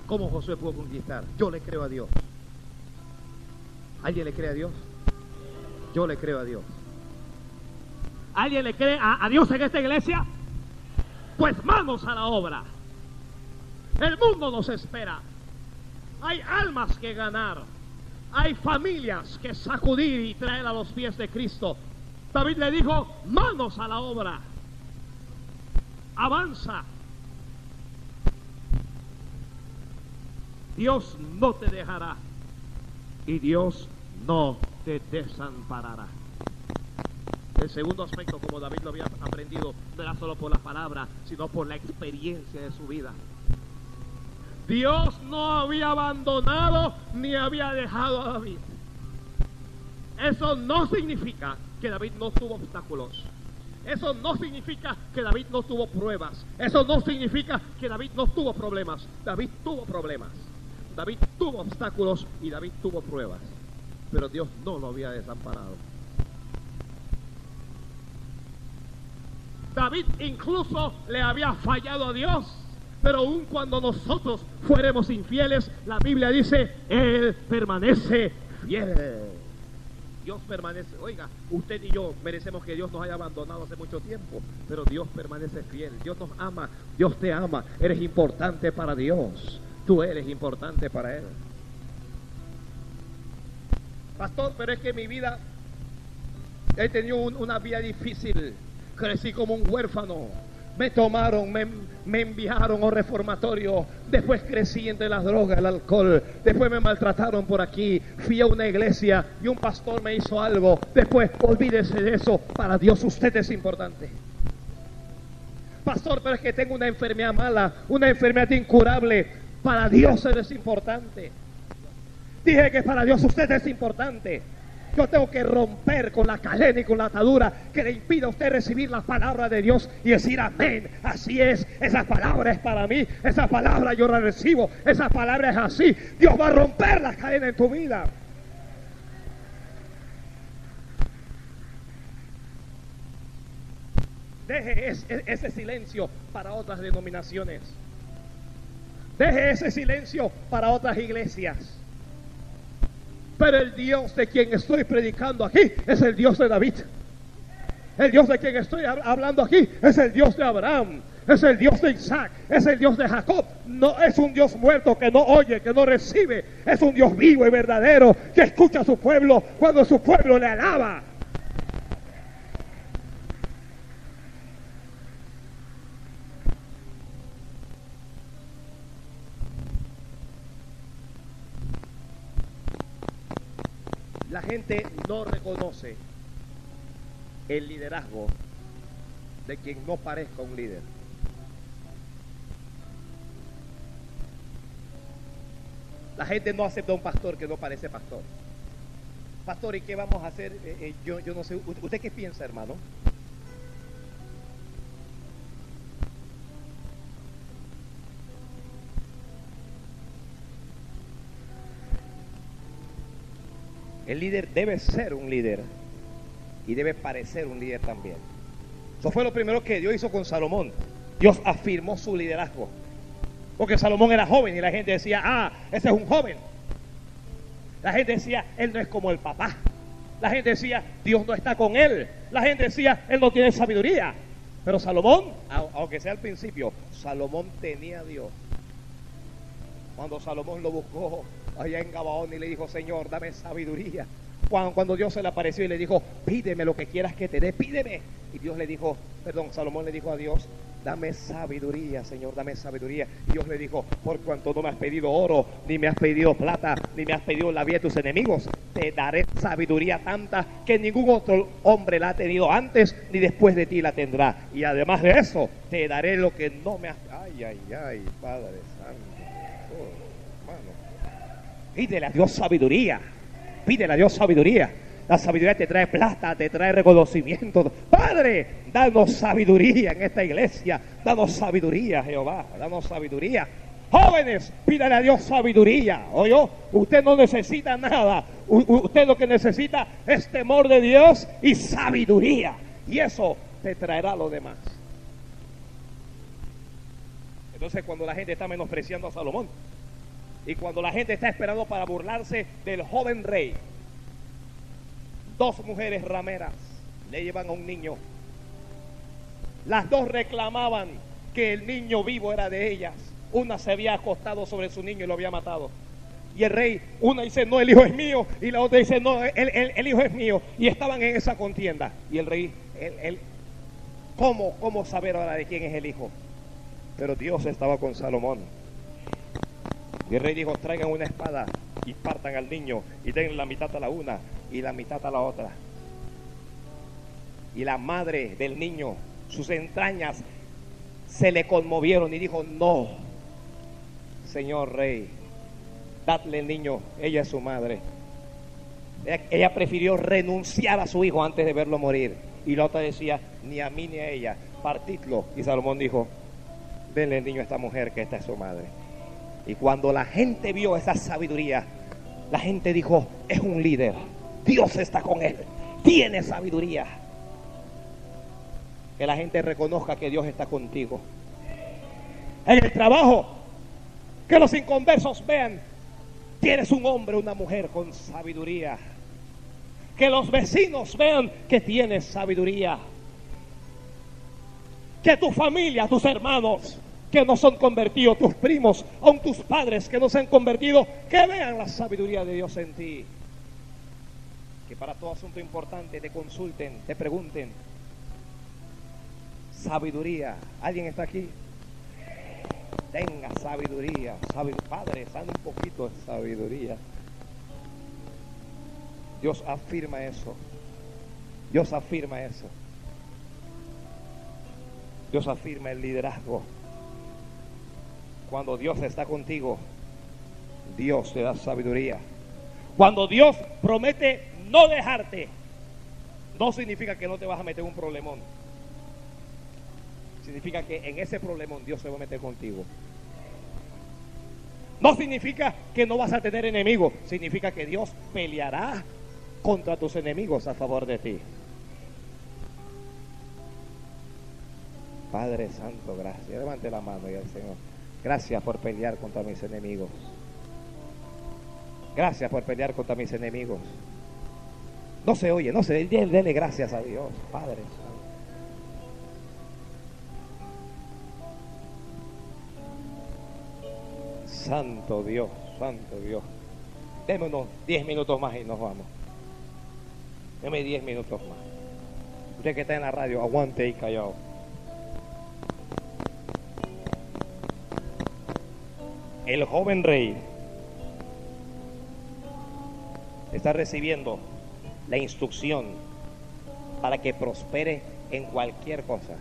¿Cómo Josué pudo conquistar? Yo le creo a Dios. ¿Alguien le cree a Dios? Yo le creo a Dios. ¿Alguien le cree a, Dios en esta iglesia? Pues vamos a la obra. El mundo nos espera. Hay almas que ganar. Hay familias que sacudir y traer a los pies de Cristo. David le dijo, manos a la obra. Avanza. Dios no te dejará y Dios no te desamparará. El segundo aspecto, como David lo había aprendido, no era solo por la palabra, sino por la experiencia de su vida. Dios no había abandonado ni había dejado a David. Eso no significa que David no tuvo obstáculos. Eso no significa que David no tuvo pruebas. Eso no significa que David no tuvo problemas. David tuvo problemas. David tuvo obstáculos y David tuvo pruebas. Pero Dios no lo había desamparado. David incluso le había fallado a Dios. Pero aun cuando nosotros fuéramos infieles, la Biblia dice, Él permanece fiel. Dios permanece, oiga, usted y yo merecemos que Dios nos haya abandonado hace mucho tiempo, pero Dios permanece fiel, Dios nos ama, Dios te ama, eres importante para Dios, tú eres importante para Él. Pastor, pero es que mi vida, he tenido un, una vida difícil, crecí como un huérfano, me tomaron, me, me, enviaron a un reformatorio, después crecí entre las drogas, el alcohol, después me maltrataron por aquí, fui a una iglesia y un pastor me hizo algo, después olvídese de eso, para Dios usted es importante. Pastor, pero es que tengo una enfermedad mala, una enfermedad incurable. Para Dios es importante. Dije que para Dios usted es importante. Yo tengo que romper con la cadena y con la atadura que le impida a usted recibir la palabra de Dios y decir amén. Así es, esa palabra es para mí, esa palabra yo la recibo, esa palabra es así. Dios va a romper la cadena en tu vida. Deje ese, silencio para otras denominaciones. Deje ese silencio para otras iglesias. Pero el Dios de quien estoy predicando aquí es el Dios de David. El Dios de quien estoy hablando aquí es el Dios de Abraham. Es el Dios de Isaac, es el Dios de Jacob. No es un Dios muerto que no oye, que no recibe. Es un Dios vivo y verdadero que escucha a su pueblo cuando su pueblo le alaba. La gente no reconoce el liderazgo de quien no parezca un líder. La gente no acepta a un pastor que no parece pastor. Pastor, ¿y qué vamos a hacer? Eh, eh, yo, yo no sé. ¿Usted qué piensa, hermano? El líder debe ser un líder y debe parecer un líder también. Eso fue lo primero que Dios hizo con Salomón. Dios afirmó su liderazgo. Porque Salomón era joven y la gente decía, ah, ese es un joven. La gente decía, él no es como el papá. La gente decía, Dios no está con él. La gente decía, él no tiene sabiduría. Pero Salomón, aunque sea al principio, Salomón tenía a Dios. Cuando Salomón lo buscó, allá en Gabaón y le dijo, Señor, dame sabiduría. Cuando, cuando, Dios se le apareció y le dijo, pídeme lo que quieras que te dé, pídeme. Y Dios le dijo, perdón, Salomón le dijo a Dios, dame sabiduría, Señor, dame sabiduría. Dios le dijo, por cuanto no me has pedido oro, ni me has pedido plata, ni me has pedido la vida de tus enemigos, te daré sabiduría tanta que ningún otro hombre la ha tenido antes ni después de ti la tendrá. Y además de eso, te daré lo que no me has... Ay, ay, ay, Padre Pídele a Dios sabiduría. Pídele a Dios sabiduría. La sabiduría te trae plata, te trae reconocimiento. Padre, danos sabiduría en esta iglesia. Danos sabiduría, Jehová. Danos sabiduría. Jóvenes, pídale a Dios sabiduría. Oye, usted no necesita nada. usted lo que necesita es temor de Dios y sabiduría. Y eso te traerá lo demás. Entonces, cuando la gente está menospreciando a Salomón, y cuando la gente está esperando para burlarse del joven rey, dos mujeres rameras le llevan a un niño. Las dos reclamaban que el niño vivo era de ellas. Una se había acostado sobre su niño y lo había matado. Y el rey, una dice, no, el hijo es mío. Y la otra dice, no, el, hijo es mío. Y estaban en esa contienda. Y el rey, él, ¿cómo, ¿cómo saber ahora de quién es el hijo? Pero Dios estaba con Salomón. Y el rey dijo, traigan una espada y partan al niño y den la mitad a la una y la mitad a la otra. Y la madre del niño, sus entrañas se le conmovieron y dijo, no, señor rey, dadle el niño, ella es su madre. Ella, prefirió renunciar a su hijo antes de verlo morir. Y la otra decía, ni a mí ni a ella, partidlo. Y Salomón dijo, denle el niño a esta mujer que esta es su madre. Y cuando la gente vio esa sabiduría, la gente dijo, es un líder. Dios está con él. Tiene sabiduría. Que la gente reconozca que Dios está contigo. En el trabajo, que los inconversos vean, tienes un hombre, una mujer con sabiduría. Que los vecinos vean que tienes sabiduría. Que tu familia, tus hermanos, que no son convertidos, tus primos, aun tus padres que no se han convertido, que vean la sabiduría de Dios en ti. Que para todo asunto importante te consulten, te pregunten. Sabiduría. ¿Alguien está aquí? Tenga sabiduría. Padre, sale un poquito de sabiduría. Dios afirma eso. Dios afirma eso. Dios afirma el liderazgo. Cuando Dios está contigo, Dios te da sabiduría. Cuando Dios promete no dejarte, no significa que no te vas a meter un problemón. Significa que en ese problemón Dios se va a meter contigo. No significa que no vas a tener enemigos. Significa que Dios peleará contra tus enemigos a favor de ti. Padre Santo, gracias. Levante la mano y al Señor. Gracias por pelear contra mis enemigos. Gracias por pelear contra mis enemigos. No se oye, no se dele, dele gracias a Dios, Padre Santo Dios, Santo Dios. Deme unos 10 minutos más y nos vamos. Deme 10 minutos más. Usted que está en la radio, aguante y callado. El joven rey está recibiendo la instrucción para que prospere en cualquier cosa.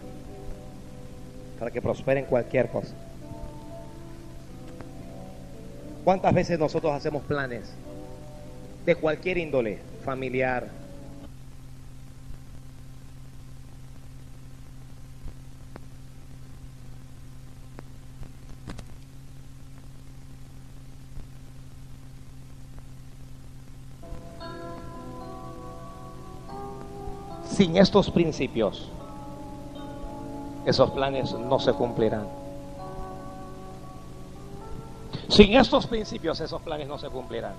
Para que prospere en cualquier cosa. ¿Cuántas veces nosotros hacemos planes de cualquier índole, familiar? Sin estos principios, esos planes no se cumplirán. Sin estos principios esos planes no se cumplirán.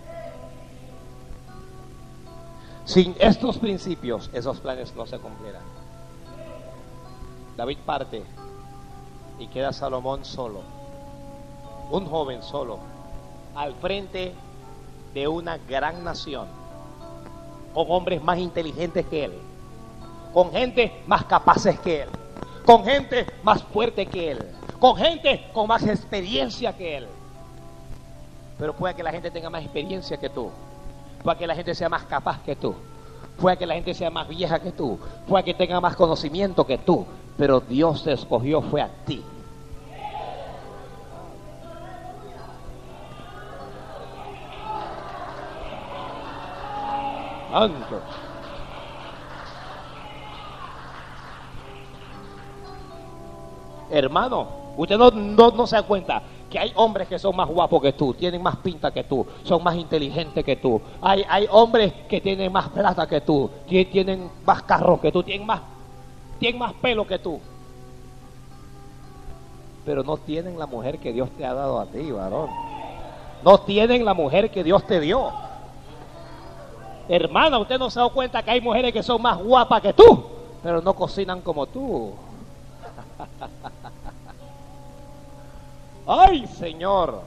Sin estos principios esos planes no se cumplirán. David parte y queda Salomón solo, un joven solo, al frente de una gran nación, con hombres más inteligentes que él, con gente más capaces que él, con gente más fuerte que él, con gente con más experiencia que él. Pero puede que la gente tenga más experiencia que tú. Puede que la gente sea más capaz que tú. Puede que la gente sea más vieja que tú. Puede que tenga más conocimiento que tú. Pero Dios te escogió fue a ti. Santo. Hermano, usted no, no, no se da cuenta que hay hombres que son más guapos que tú, tienen más pinta que tú, son más inteligentes que tú. Hay, hay hombres que tienen más plata que tú, que tienen más carros que tú, tienen más, tienen más pelo que tú. Pero no tienen la mujer que Dios te ha dado a ti, varón. No tienen la mujer que Dios te dio. Hermana, usted no se dado cuenta que hay mujeres que son más guapas que tú, pero no cocinan como tú. ¡Ay, Señor!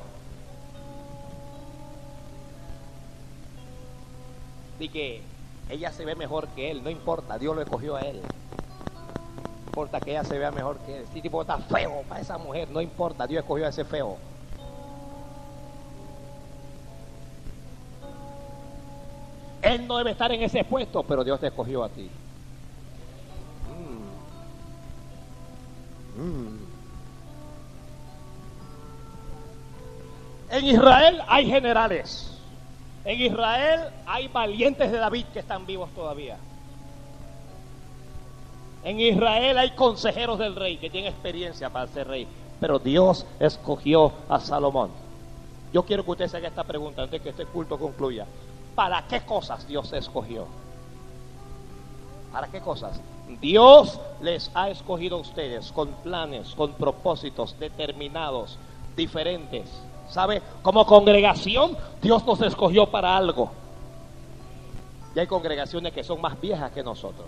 Y que ella se ve mejor que él, no importa, Dios lo escogió a él. No importa que ella se vea mejor que él. Si tipo está feo para esa mujer, no importa, Dios escogió a ese feo. Él no debe estar en ese puesto, pero Dios te escogió a ti. Mm. Mm. En Israel hay generales. En Israel hay valientes de David que están vivos todavía. En Israel hay consejeros del rey que tienen experiencia para ser rey. Pero Dios escogió a Salomón. Yo quiero que usted se haga esta pregunta antes que este culto concluya. ¿Para qué cosas Dios escogió? ¿Para qué cosas? Dios les ha escogido a ustedes con planes, con propósitos determinados, diferentes. ¿Sabe? Como congregación, Dios nos escogió para algo. Y hay congregaciones que son más viejas que nosotros.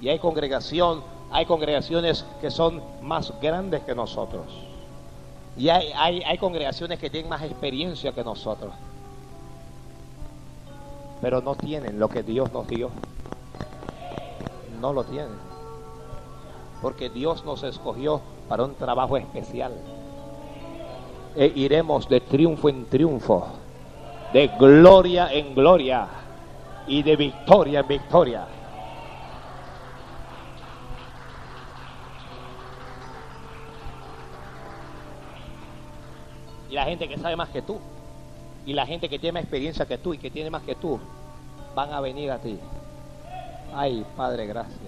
Y hay congregación, hay congregaciones que son más grandes que nosotros. Y hay, hay, hay congregaciones que tienen más experiencia que nosotros. Pero no tienen lo que Dios nos dio. No lo tienen. Porque Dios nos escogió para un trabajo especial e iremos de triunfo en triunfo, de gloria en gloria y de victoria en victoria. Y la gente que sabe más que tú, y la gente que tiene más experiencia que tú y que tiene más que tú, van a venir a ti. Ay, Padre, gracias.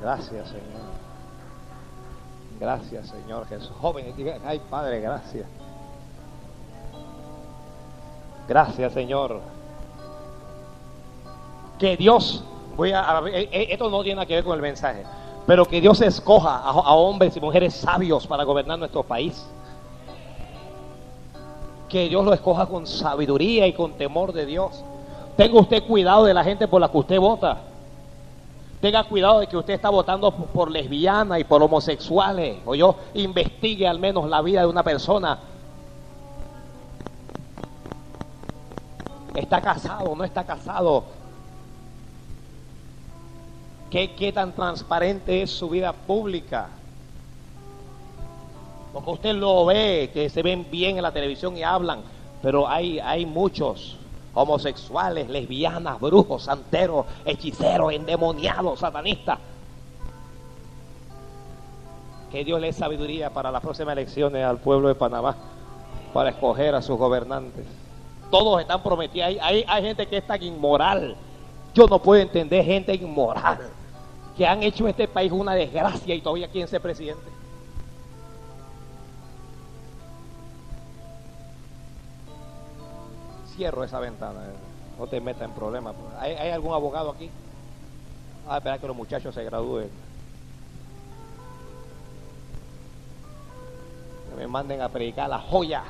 Gracias, Señor. Gracias, Señor Jesús. Jóvenes, ay, Padre, gracias. Gracias, Señor. Que Dios, voy a, eh, eh, esto no tiene que ver con el mensaje, pero que Dios escoja a, a hombres y mujeres sabios para gobernar nuestro país. Que Dios lo escoja con sabiduría y con temor de Dios. Tenga usted cuidado de la gente por la que usted vota. Tenga cuidado de que usted está votando por lesbianas y por homosexuales. O yo investigue al menos la vida de una persona ¿Está casado? ¿No está casado? ¿Qué, ¿Qué tan transparente es su vida pública? Porque usted lo ve, que se ven bien en la televisión y hablan, pero hay, hay muchos homosexuales, lesbianas, brujos, santeros, hechiceros, endemoniados, satanistas. Que Dios le dé sabiduría para las próximas elecciones al pueblo de Panamá, para escoger a sus gobernantes todos están prometidos. Hay, hay, gente que es tan inmoral. Yo no puedo entender gente inmoral que han hecho este país una desgracia y todavía quieren ser presidente. Cierro esa ventana, eh. no te metas en problemas. ¿Hay, ¿Hay, algún abogado aquí? Ah, espera que los muchachos se gradúen. Que me manden a predicar la joya.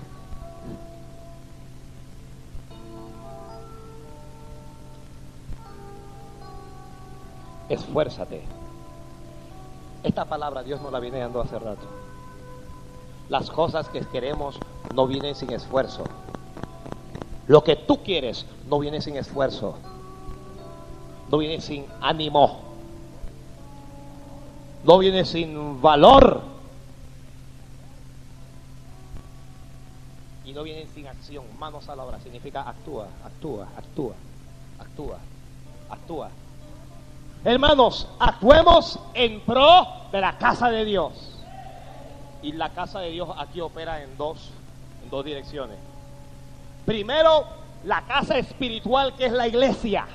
esfuérzate. Esta palabra Dios nos la viene dando hace rato. Las cosas que queremos no vienen sin esfuerzo. Lo que tú quieres no viene sin esfuerzo. No viene sin ánimo. No viene sin valor. Y no viene sin acción. Manos a la obra. Significa actúa, actúa, actúa, actúa, actúa. Hermanos, actuemos en pro de la casa de Dios. Y la casa de Dios aquí opera en dos, en dos direcciones. Primero, la casa espiritual que es la iglesia,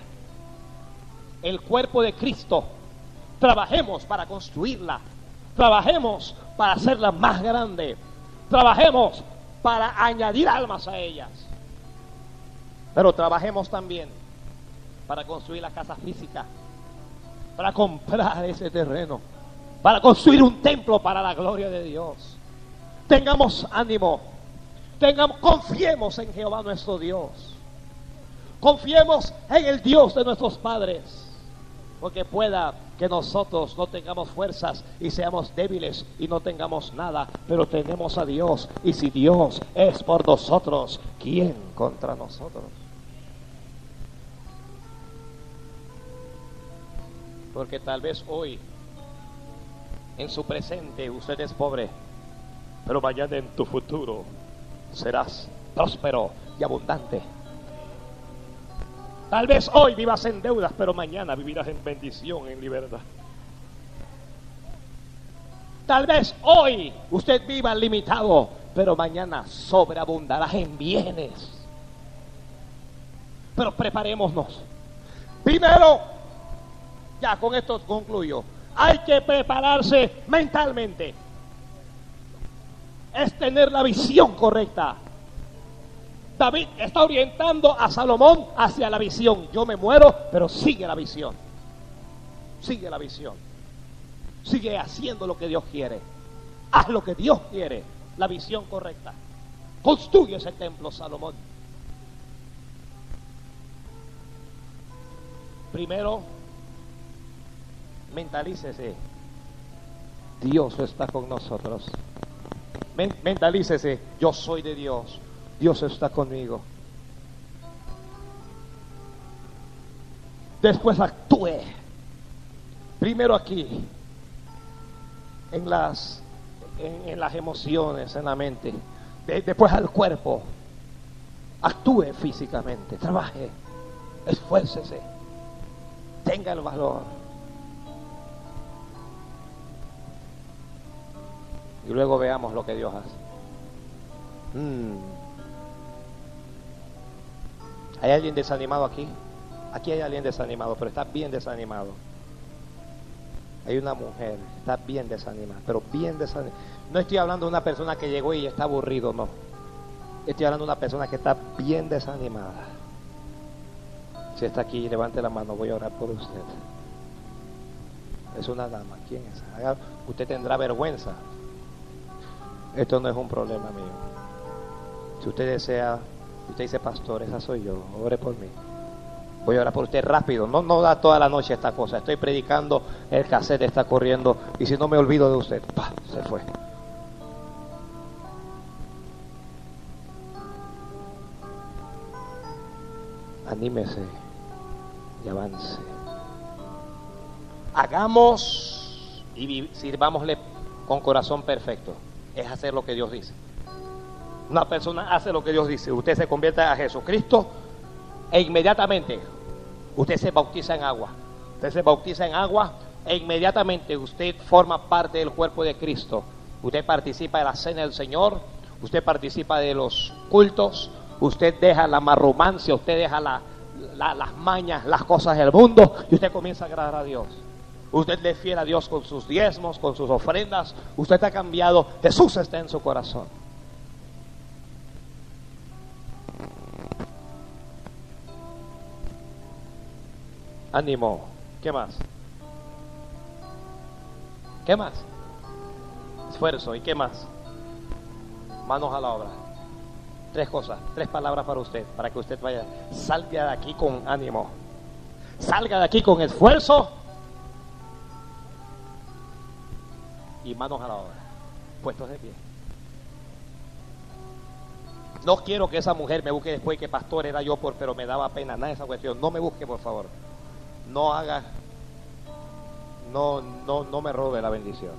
el cuerpo de Cristo. Trabajemos para construirla. Trabajemos para hacerla más grande. Trabajemos para añadir almas a ellas. Pero trabajemos también para construir la casa física para comprar ese terreno, para construir un templo para la gloria de Dios. Tengamos ánimo, tengamos, confiemos en Jehová nuestro Dios, confiemos en el Dios de nuestros padres, porque pueda que nosotros no tengamos fuerzas y seamos débiles y no tengamos nada, pero tenemos a Dios. Y si Dios es por nosotros, ¿quién contra nosotros? Porque tal vez hoy, en su presente, usted es pobre, pero mañana en tu futuro serás próspero y abundante. Tal vez hoy vivas en deudas, pero mañana vivirás en bendición, en libertad. Tal vez hoy usted viva limitado, pero mañana sobreabundarás en bienes. Pero preparémonos. Primero, ya, con esto concluyo. Hay que prepararse mentalmente. Es tener la visión correcta. David está orientando a Salomón hacia la visión. Yo me muero, pero sigue la visión. Sigue la visión. Sigue haciendo lo que Dios quiere. Haz lo que Dios quiere. La visión correcta. Construye ese templo, Salomón. Primero, mentalícese. Dios está con nosotros. Mentalícese, yo soy de Dios. Dios está conmigo. Después actúe. Primero aquí, en las, en, las emociones, en la mente. después al cuerpo. Actúe físicamente, trabaje, esfuércese, tenga el valor Y luego veamos lo que Dios hace. Mm. ¿Hay alguien desanimado aquí? Aquí hay alguien desanimado, pero está bien desanimado. Hay una mujer, está bien desanimada, pero bien desanimada. No estoy hablando de una persona que llegó y está aburrido, no. Estoy hablando de una persona que está bien desanimada. Si está aquí, levante la mano, voy a orar por usted. Es una dama, ¿quién es? Usted tendrá vergüenza. Esto no es un problema mío. Si usted desea, usted dice, pastor, esa soy yo, ore por mí. Voy a orar por usted rápido. No, no da toda la noche esta cosa. Estoy predicando, el cassette está corriendo. Y si no me olvido de usted, ¡pah! se fue. Anímese y avance. Hagamos y sirvámosle con corazón perfecto. Es hacer lo que Dios dice. Una persona hace lo que Dios dice. Usted se convierte a Jesucristo e inmediatamente usted se bautiza en agua. Usted se bautiza en agua e inmediatamente usted forma parte del cuerpo de Cristo. Usted participa de la cena del Señor, usted participa de los cultos, usted deja la marromancia, usted deja las mañas, las cosas del mundo y usted comienza a agradar a Dios. Usted le fiel a Dios con sus diezmos, con sus ofrendas. Usted está cambiado. Jesús está en su corazón. Ánimo. ¿Qué más? ¿Qué más? Esfuerzo. ¿Y qué más? Manos a la obra. Tres cosas, tres palabras para usted, para que usted vaya. Salga de aquí con ánimo. Salga de aquí con esfuerzo. Y manos a la obra. Puestos de pie. No quiero que esa mujer me busque después que pastor era yo, por, pero me daba pena nada esa cuestión. No me busque, por favor no haga, no, no, no me robe la bendición.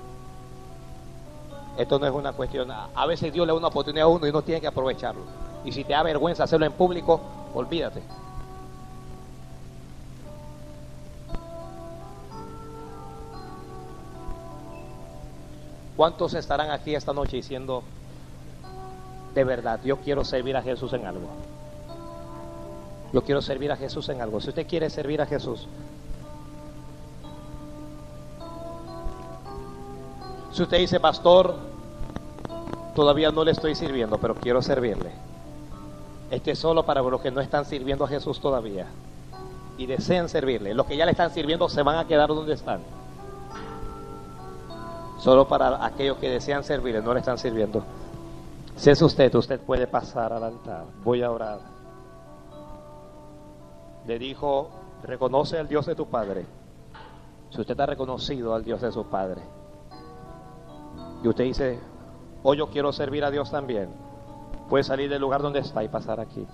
Esto no es una cuestión. A veces Dios le da una oportunidad a uno y uno tiene que aprovecharlo. Y si te da vergüenza hacerlo en público, olvídate. ¿Cuántos estarán aquí esta noche diciendo, de verdad, yo quiero servir a Jesús en algo? Yo quiero servir a Jesús en algo. Si usted quiere servir a Jesús, si usted dice, pastor, todavía no le estoy sirviendo, pero quiero servirle. Este es solo para los que no están sirviendo a Jesús todavía y desean servirle. Los que ya le están sirviendo se van a quedar donde están. Solo para aquellos que desean servirle, no le están sirviendo. Si es usted, usted puede pasar al altar. Voy a orar le dijo, reconoce al Dios de tu Padre. Si usted ha reconocido al Dios de su Padre, y usted dice, hoy yo quiero servir a Dios también, puede salir del lugar donde está y pasar aquí.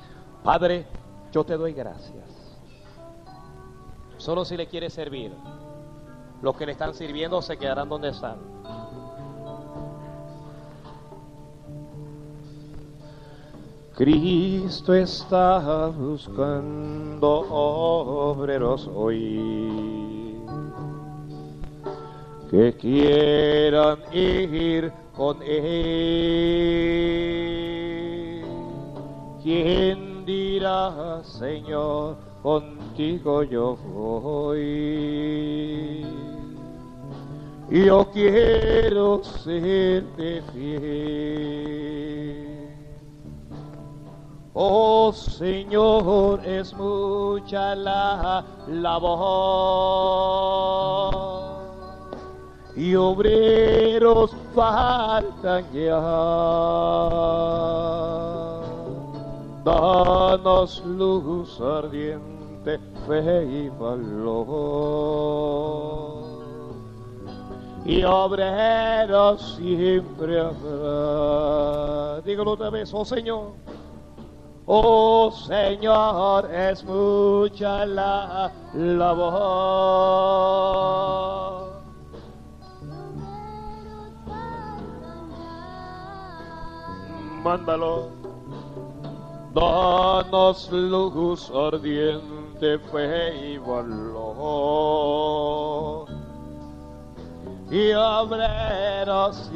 Padre, yo te doy gracias. Solo si le quiere servir, los que le están sirviendo se quedarán donde están. Cristo está buscando obreros hoy que quieran ir con Él. ¿Quién dirá, Señor, contigo yo voy? Yo quiero serte fiel. Oh Señor, es mucha la labor y obreros faltan ya. Danos luz ardiente, fe y valor. Y obreros siempre habrá. Dígalo otra vez, oh Señor. Oh Señor, es mucha la labor. Mándalo. Danos luz ardiente, fe y valor. Y obreros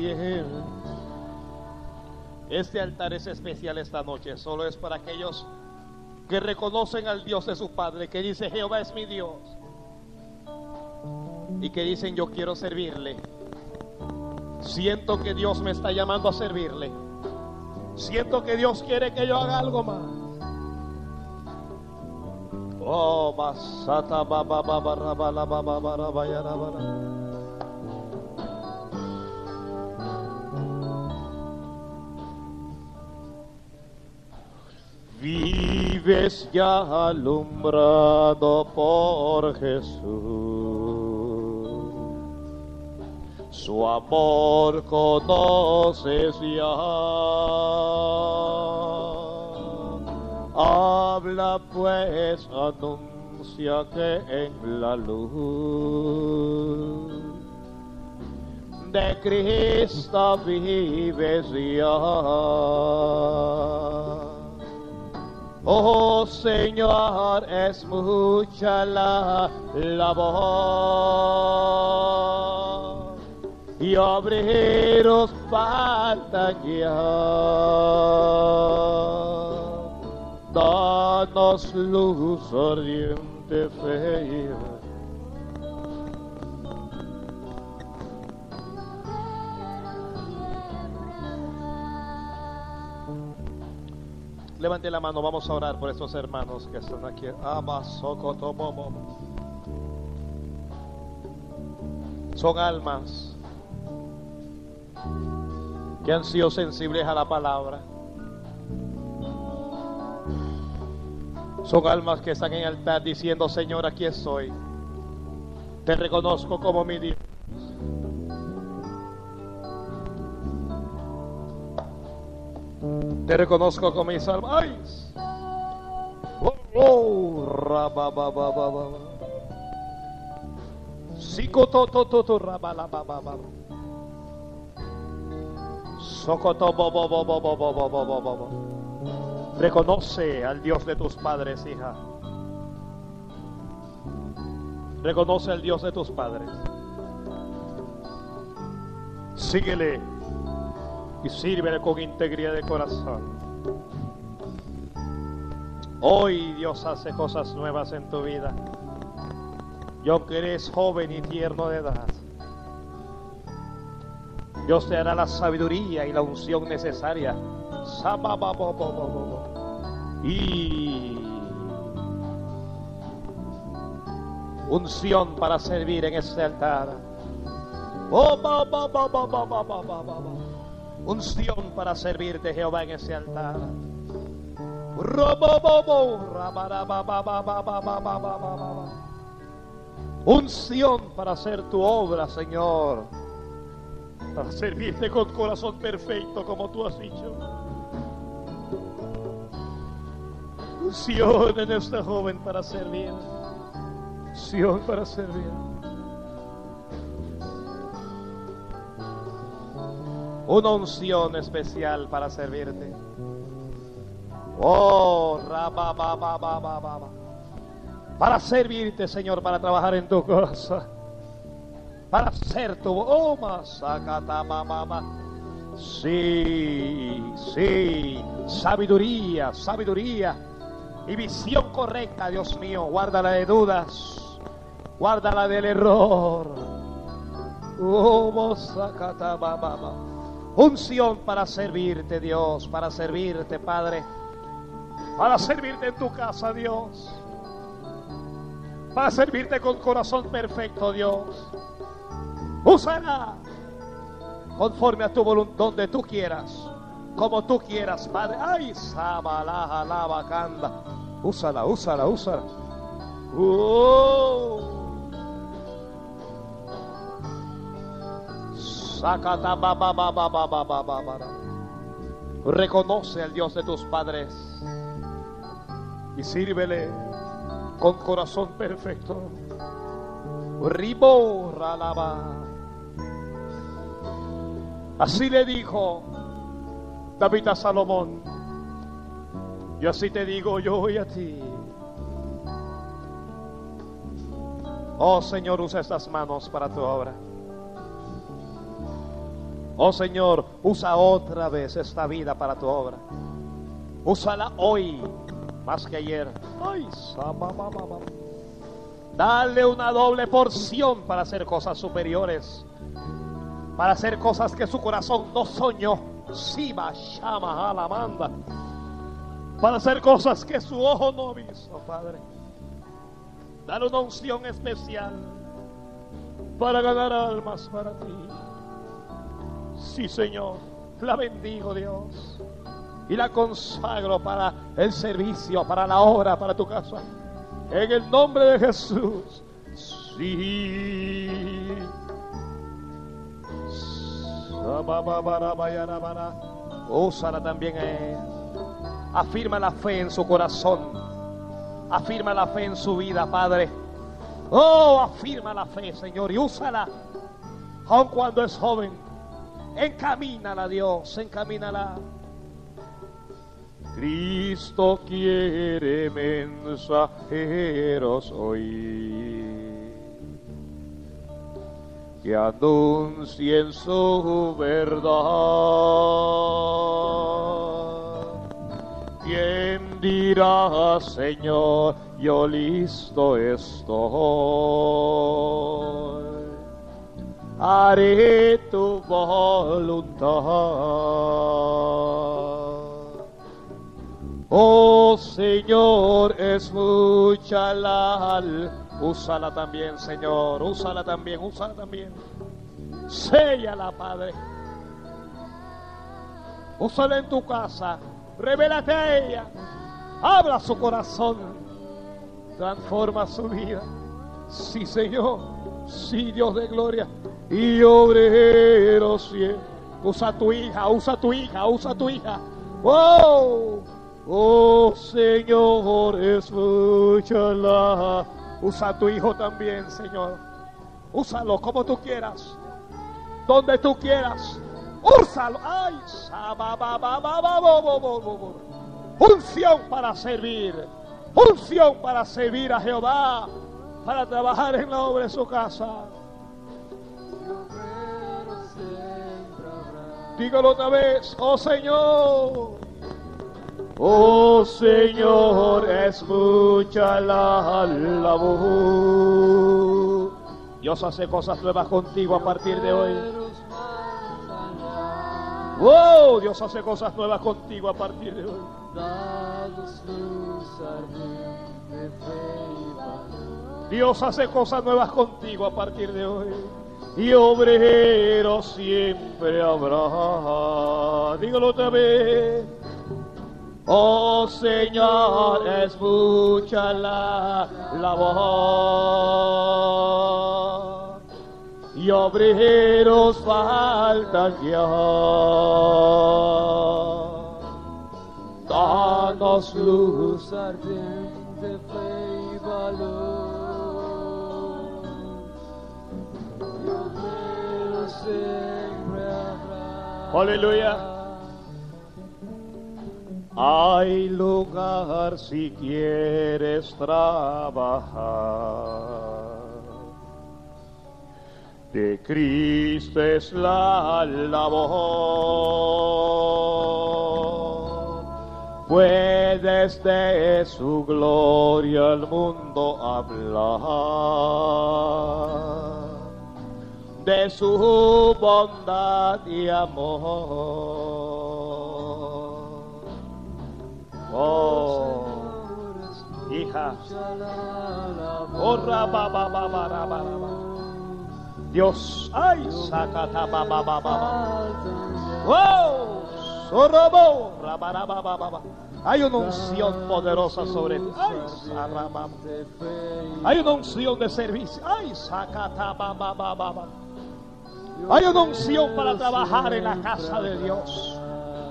Este altar es especial esta noche, solo es para aquellos que reconocen al Dios de su Padre, que dice Jehová es mi Dios, y que dicen yo quiero servirle. Siento que Dios me está llamando a servirle. Siento que Dios quiere que yo haga algo más. Oh, basata baba baba Vives ya alumbrado por Jesús. Su amor conoces ya. Habla pues, anuncia que en la luz de Cristo vives ya. Oh Señor, es mucha la labor y obreros falta ya. Danos luz ardiente fe. Levante la mano, vamos a orar por estos hermanos que están aquí. Son almas que han sido sensibles a la palabra. Son almas que están en altar diciendo, Señor, aquí estoy. Te reconozco como mi Dios. Te reconozco como mi salvador. Oh, oh, rabababababa. Sikototototo rabalabababa. Sokotobobobobobobobobobobobo. Y sírvele con integridad de corazón. Hoy Dios hace cosas nuevas en tu vida. Y aunque eres joven y tierno de edad, Dios te hará la sabiduría y la unción necesaria. Y unción para servir en este altar. Unción para servirte, Jehová, en ese altar. Unción para hacer tu obra, Señor. Para servirte con corazón perfecto, como tú has dicho. Unción en esta joven para servir. Unción para servir. Una unción especial para servirte. Oh, para servirte, Señor, para trabajar en tu corazón, para ser tu oh, Sí, sí, sabiduría, sabiduría y visión correcta, Dios mío. Guárdala de dudas, guárdala del error. Oh, Unción para servirte, Dios, para servirte, Padre. Para servirte en tu casa, Dios. Para servirte con corazón perfecto, Dios. Úsala conforme a tu voluntad, donde tú quieras, como tú quieras, Padre. Ay, sabalaja, lava, canda. Úsala, úsala, úsala. Uh. Reconoce al Dios de tus padres y sírvele con corazón perfecto. Así le dijo David a Salomón. Y así te digo yo hoy a ti. Oh Señor, usa estas manos para tu obra. Oh Señor, usa otra vez esta vida para tu obra. Úsala hoy más que ayer. Ay, Dale una doble porción para hacer cosas superiores. Para hacer cosas que su corazón no soñó. Siba, Shama, Alamanda. Para hacer cosas que su ojo no visto, Padre. Dale una unción especial para ganar almas para ti. Sí, Señor. La bendigo, Dios y la consagro para el servicio, para la obra, para tu casa. En el nombre de Jesús. Sí. Úsala también Afirma la fe en su corazón. Afirma la fe en su vida, Padre. Oh, afirma la fe, Señor, y úsala. Aun cuando es joven. Encamínala, Dios, encamínala. Cristo quiere mensajeros hoy que anuncien su verdad. ¿Quién dirá, Señor, yo listo estoy? Haré tu voluntad. Oh Señor, escúchala. Úsala también, Señor. Úsala también, úsala también. Séllala, Padre. Úsala en tu casa. Revélate a ella. Habla su corazón. Transforma su vida. Sí, Señor. Sí, Dios de gloria. Y obrero siempre. Usa tu hija, usa tu hija, usa tu hija. ¡Wow! Oh Señor, escúchala. Usa a tu hijo también, Señor. Úsalo como tú quieras. Donde tú quieras. Úsalo. Ay, unción para servir. Unción para servir a Jehová. Para trabajar en la obra de su casa. Dígalo otra vez. Oh Señor. Oh Señor, escucha la, voz. Dios hace cosas nuevas contigo a partir de hoy. Oh, Dios hace cosas nuevas contigo a partir de hoy. Dios hace cosas nuevas contigo a partir de hoy. Y obrero siempre habrá. Dígalo otra vez. Oh Señor, escucha la, la voz. Y obreros faltan ya. Danos luz ardiente, fe y valor. Aleluya. Hay lugar si quieres trabajar. De Cristo es la labor. Puedes de su gloria al mundo hablar. De su bondad y amor Oh, hija. Oh, Dios, ay, sacata baba baba. Wow, sorobo, baba. Hay una unción poderosa sobre ti. Ay, Hay una unción de servicio. Ay, sacata baba baba. Hay una unción para trabajar en la casa de Dios.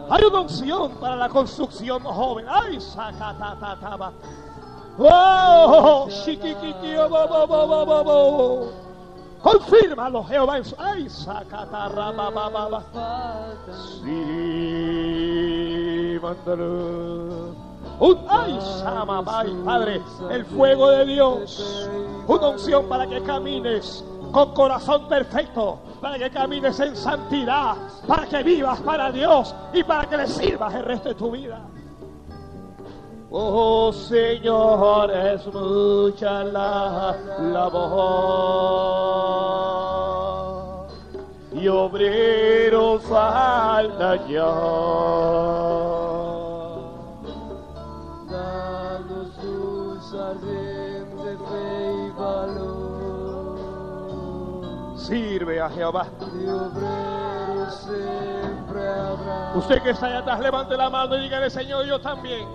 Hay una unción para la construcción joven. ¡Ay, sacatataba! ¡Oh! Confírmalo, Jehová. ¡Ay, sacatarababa! Sí, mándalo. Un ay, Samabai, Padre, el fuego de Dios. Una unción para que camines con corazón perfecto, para que camines en santidad, para que vivas para Dios y para que le sirvas el resto de tu vida. Oh Señor, es mucha la labor y obreros falta ya. Danos luz Sirve a Jehová. Usted que está allá atrás, levante la mano y dígale, Señor, yo también.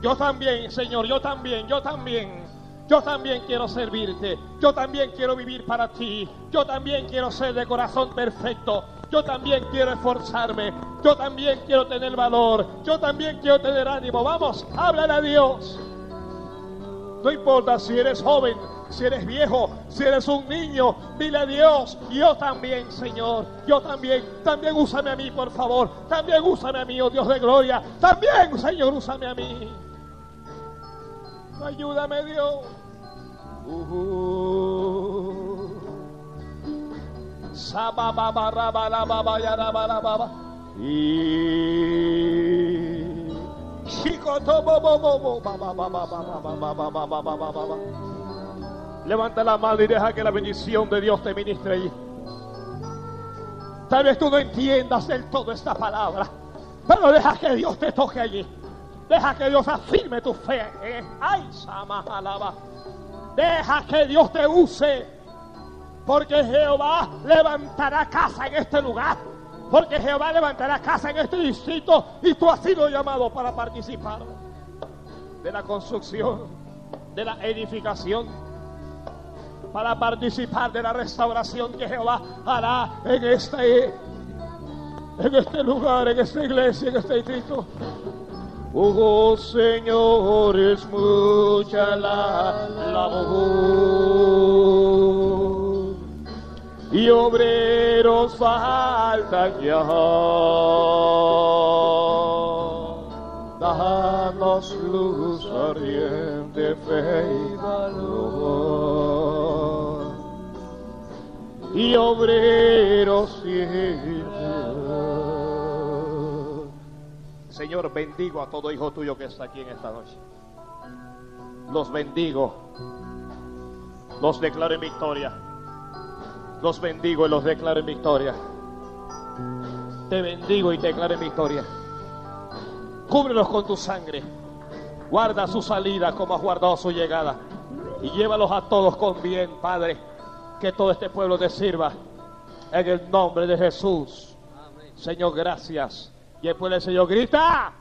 Yo también, Señor, yo también, yo también. Yo también quiero servirte. Yo también quiero vivir para ti. Yo también quiero ser de corazón perfecto. Yo también quiero esforzarme. Yo también quiero tener valor. Yo también quiero tener ánimo. Vamos, háblale a Dios. No importa si eres joven, si eres viejo, si eres un niño, dile a Dios, yo también, Señor, yo también, también úsame a mí, por favor, también úsame a mí, oh Dios de gloria, también, Señor, úsame a mí. Ayúdame, Dios. Uh. Sabababarabalababa. Y Chicotobobobobo. Levanta la mano y deja que la bendición de Dios te ministre ahí. Tal vez tú no entiendas del todo esta palabra, pero deja que Dios te toque allí. Deja que Dios afirme tu fe. ¿eh? Ay, Samajalaba. Deja que Dios te use. Porque Jehová levantará casa en este lugar. Porque Jehová levantará casa en este distrito. Y tú has sido llamado para participar de la construcción, de la edificación. Para participar de la restauración que Jehová hará en este, en este lugar, en esta iglesia, en este distrito. Oh Señor, es mucha la labor y obreros faltan ya. Danos luz ardiente, fe y valor y obreros. Señor, bendigo a todo hijo tuyo que está aquí en esta noche. Los bendigo. Los declaro en victoria. Los bendigo y los declaro en victoria. Te bendigo y te declaro en victoria. Cúbrelos con tu sangre. Guarda su salida como has guardado su llegada. Y llévalos a todos con bien, Padre. Que todo este pueblo te sirva. En el nombre de Jesús. Señor, gracias. Y después el Señor grita.